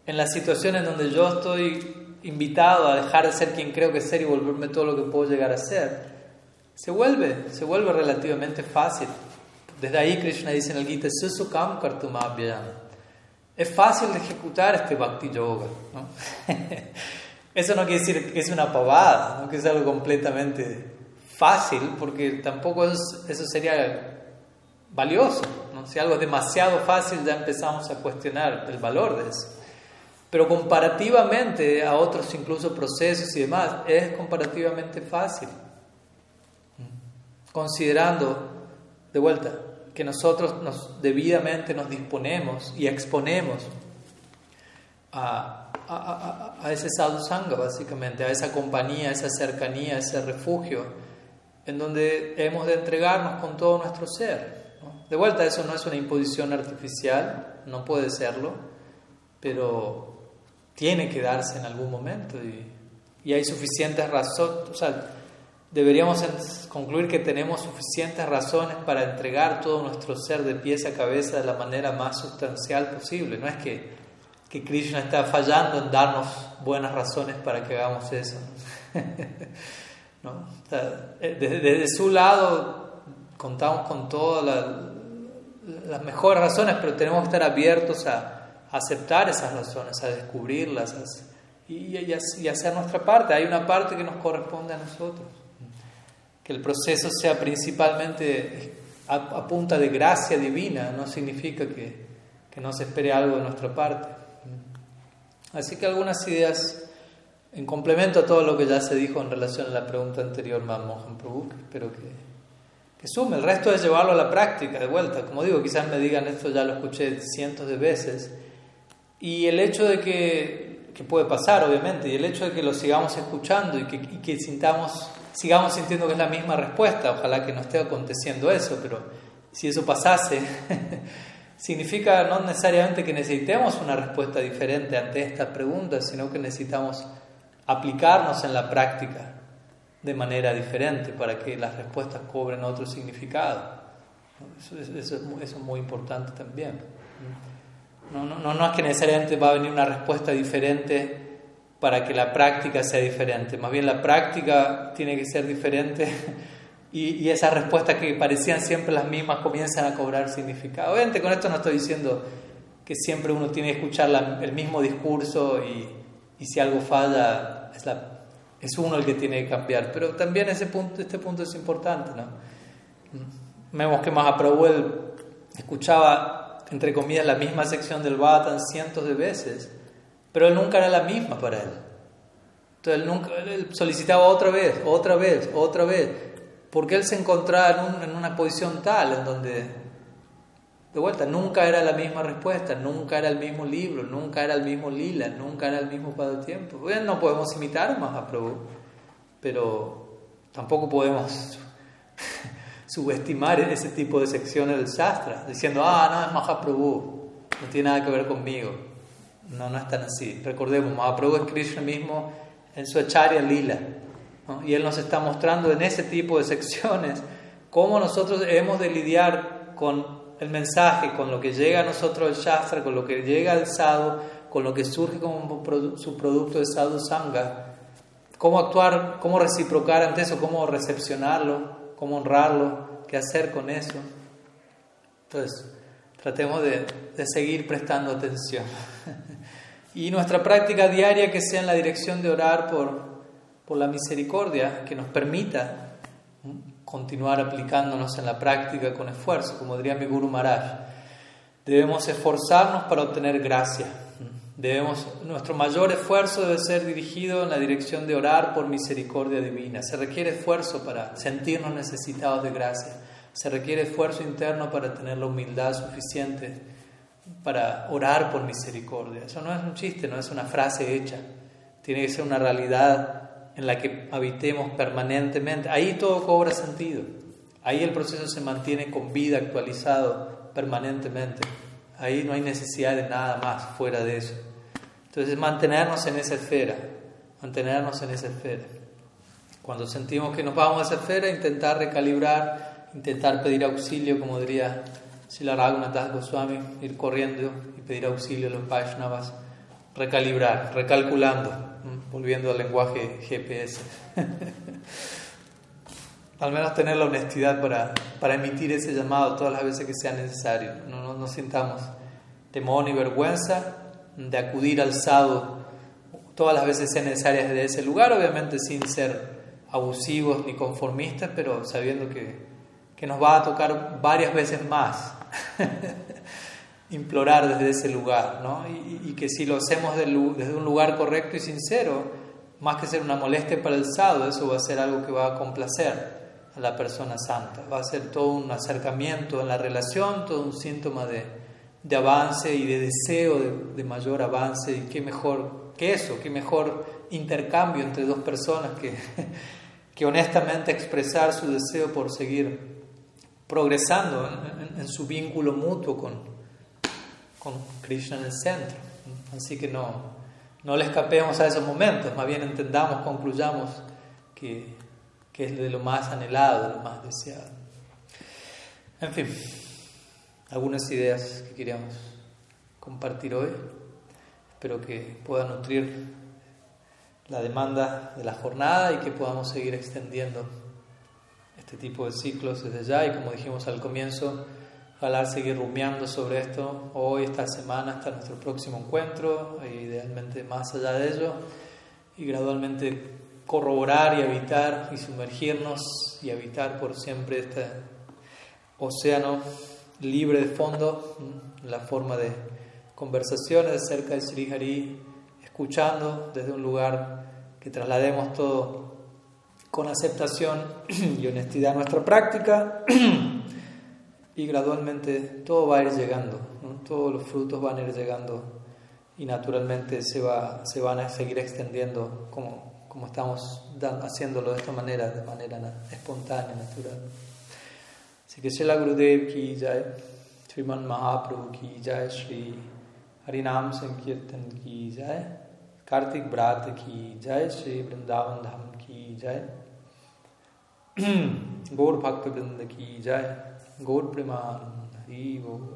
en las situaciones donde yo estoy invitado a dejar de ser quien creo que ser y volverme todo lo que puedo llegar a ser, se vuelve, se vuelve relativamente fácil. Desde ahí Krishna dice en el Gita, Susukam Es fácil de ejecutar este Bhakti Yoga. Eso no quiere decir que es una pavada, ¿no? que es algo completamente fácil, porque tampoco eso sería valioso. ¿no? Si algo es demasiado fácil, ya empezamos a cuestionar el valor de eso. Pero comparativamente a otros incluso procesos y demás, es comparativamente fácil. Considerando, de vuelta, que nosotros nos, debidamente nos disponemos y exponemos a, a, ese sadhusanga, básicamente, a esa compañía, a esa cercanía, a ese refugio, en donde hemos de entregarnos con todo nuestro ser. De vuelta, eso no es una imposición artificial, no puede serlo, pero tiene que darse en algún momento y, hay suficientes razones, o sea, deberíamos concluir que tenemos suficientes razones para entregar todo nuestro ser de pies a cabeza de la manera más sustancial posible. No es que, que Krishna está fallando en darnos buenas razones para que hagamos eso. ¿No? Eh, desde, desde, su lado contamos con todas las mejores razones, pero tenemos que estar abiertos a aceptar esas razones, a descubrirlas y, y, hacer nuestra parte. Hay una parte que nos corresponde a nosotros. Que el proceso sea principalmente a, punta de gracia divina no significa que, que no se espere algo de nuestra parte. Así que algunas ideas en complemento a todo lo que ya se dijo en relación a la pregunta anterior, Mohan Prabhu, espero que, sume. El resto es llevarlo a la práctica, de vuelta. Como digo, quizás me digan esto, ya lo escuché cientos de veces, y el hecho de que, que puede pasar, obviamente, y el hecho de que lo sigamos escuchando y que, y que sintamos, sigamos sintiendo que es la misma respuesta, ojalá que no esté aconteciendo eso, pero si eso pasase, significa no necesariamente que necesitemos una respuesta diferente ante estas preguntas, sino que necesitamos aplicarnos en la práctica de manera diferente para que las respuestas cobren otro significado. Eso, es, muy importante también. No, no, no, es que necesariamente va a venir una respuesta diferente para que la práctica sea diferente, más bien la práctica tiene que ser diferente y, y esas respuestas que parecían siempre las mismas comienzan a cobrar significado. Obviamente con esto no estoy diciendo que siempre uno tiene que escuchar el mismo discurso y, y si algo falla es la es uno el que tiene que cambiar. Pero también ese punto, este punto es importante. ¿no? Vemos que Mahaprabhu escuchaba, entre comillas, la misma sección del Bhattan cientos de veces, pero él nunca era la misma para él. Entonces él, nunca, solicitaba otra vez, otra vez, otra vez, porque él se encontraba en, en una posición tal en donde de vuelta, nunca era la misma respuesta, nunca era el mismo libro, nunca era el mismo lila, nunca era el mismo tiempo. Bueno, no podemos imitar más a Prabhu, pero tampoco podemos subestimar ese tipo de secciones del Shastra, diciendo, ah, no, es Mahaprabhu, no tiene nada que ver conmigo. No, no es tan así. Recordemos, Mahaprabhu es Krishna mismo en su Acharya Lila, y él nos está mostrando en ese tipo de secciones cómo nosotros hemos de lidiar con el mensaje, con lo que llega a nosotros el Shastra, con lo que llega al sadhu, con lo que surge como su producto de sadhu sangha, cómo actuar, cómo reciprocar ante eso, cómo recepcionarlo, cómo honrarlo, qué hacer con eso. Entonces, tratemos de, de seguir prestando atención. y nuestra práctica diaria que sea en la dirección de orar por, por la misericordia, que nos permita continuar aplicándonos en la práctica con esfuerzo, como diría mi Guru Maharaj. Debemos esforzarnos para obtener gracia. Debemos, nuestro mayor esfuerzo debe ser dirigido en la dirección de orar por misericordia divina. Se requiere esfuerzo para sentirnos necesitados de gracia. Se requiere esfuerzo interno para tener la humildad suficiente para orar por misericordia. Eso no es un chiste, no es una frase hecha. Tiene que ser una realidad en la que habitemos permanentemente, ahí todo cobra sentido. Ahí el proceso se mantiene con vida, actualizado permanentemente. Ahí no hay necesidad de nada más fuera de eso. Entonces, mantenernos en esa esfera, mantenernos en esa esfera. Cuando sentimos que nos vamos a esa esfera, intentar recalibrar, intentar pedir auxilio, como diría Sila Raghunath Goswami, ir corriendo y pedir auxilio a los Vaishnavas, recalibrar, recalculando volviendo al lenguaje GPS. al menos tener la honestidad para, para, emitir ese llamado todas las veces que sea necesario. No, no, sintamos temor ni vergüenza de acudir al sado todas las veces sean necesarias de ese lugar, obviamente sin ser abusivos ni conformistas, pero sabiendo que, que nos va a tocar varias veces más. implorar desde ese lugar, ¿no? y, que si lo hacemos desde un lugar correcto y sincero, más que ser una molestia para el sadhu, eso va a ser algo que va a complacer a la persona santa, va a ser todo un acercamiento en la relación, todo un síntoma de, de avance y de deseo de, de, mayor avance, y qué mejor que eso, qué mejor intercambio entre dos personas que, que honestamente expresar su deseo por seguir progresando en su vínculo mutuo con, con Krishna en el centro. Así que no, no le escapemos a esos momentos, más bien entendamos, concluyamos que, que es de lo más anhelado, de lo más deseado. En fin, algunas ideas que queríamos compartir hoy. Espero que pueda nutrir la demanda de la jornada y que podamos seguir extendiendo este tipo de ciclos desde ya y como dijimos al comienzo, Ojalá seguir rumiando sobre esto hoy, esta semana, hasta nuestro próximo encuentro, e idealmente más allá de ello, y gradualmente corroborar y habitar y sumergirnos y habitar por siempre este océano libre de fondo, la forma de conversaciones acerca de Sri Hari, escuchando desde un lugar que traslademos todo con aceptación y honestidad a nuestra práctica. y gradualmente todo va a ir llegando, ¿no? todos los frutos van a ir llegando y naturalmente se, va, se van a seguir extendiendo como, como estamos dan, haciéndolo de esta manera, de manera espontánea, natural. Así que Shela Gurudev ki jai, Sriman Mahaprabhu ki jai, Sri Harinam Sankirtan ki jai, Kartik Brat ki jai, Sri Vrindavan Dham ki jai, Gaur Bhakta Vrinda ki jai. गोड गौरप्रमाण हरी वो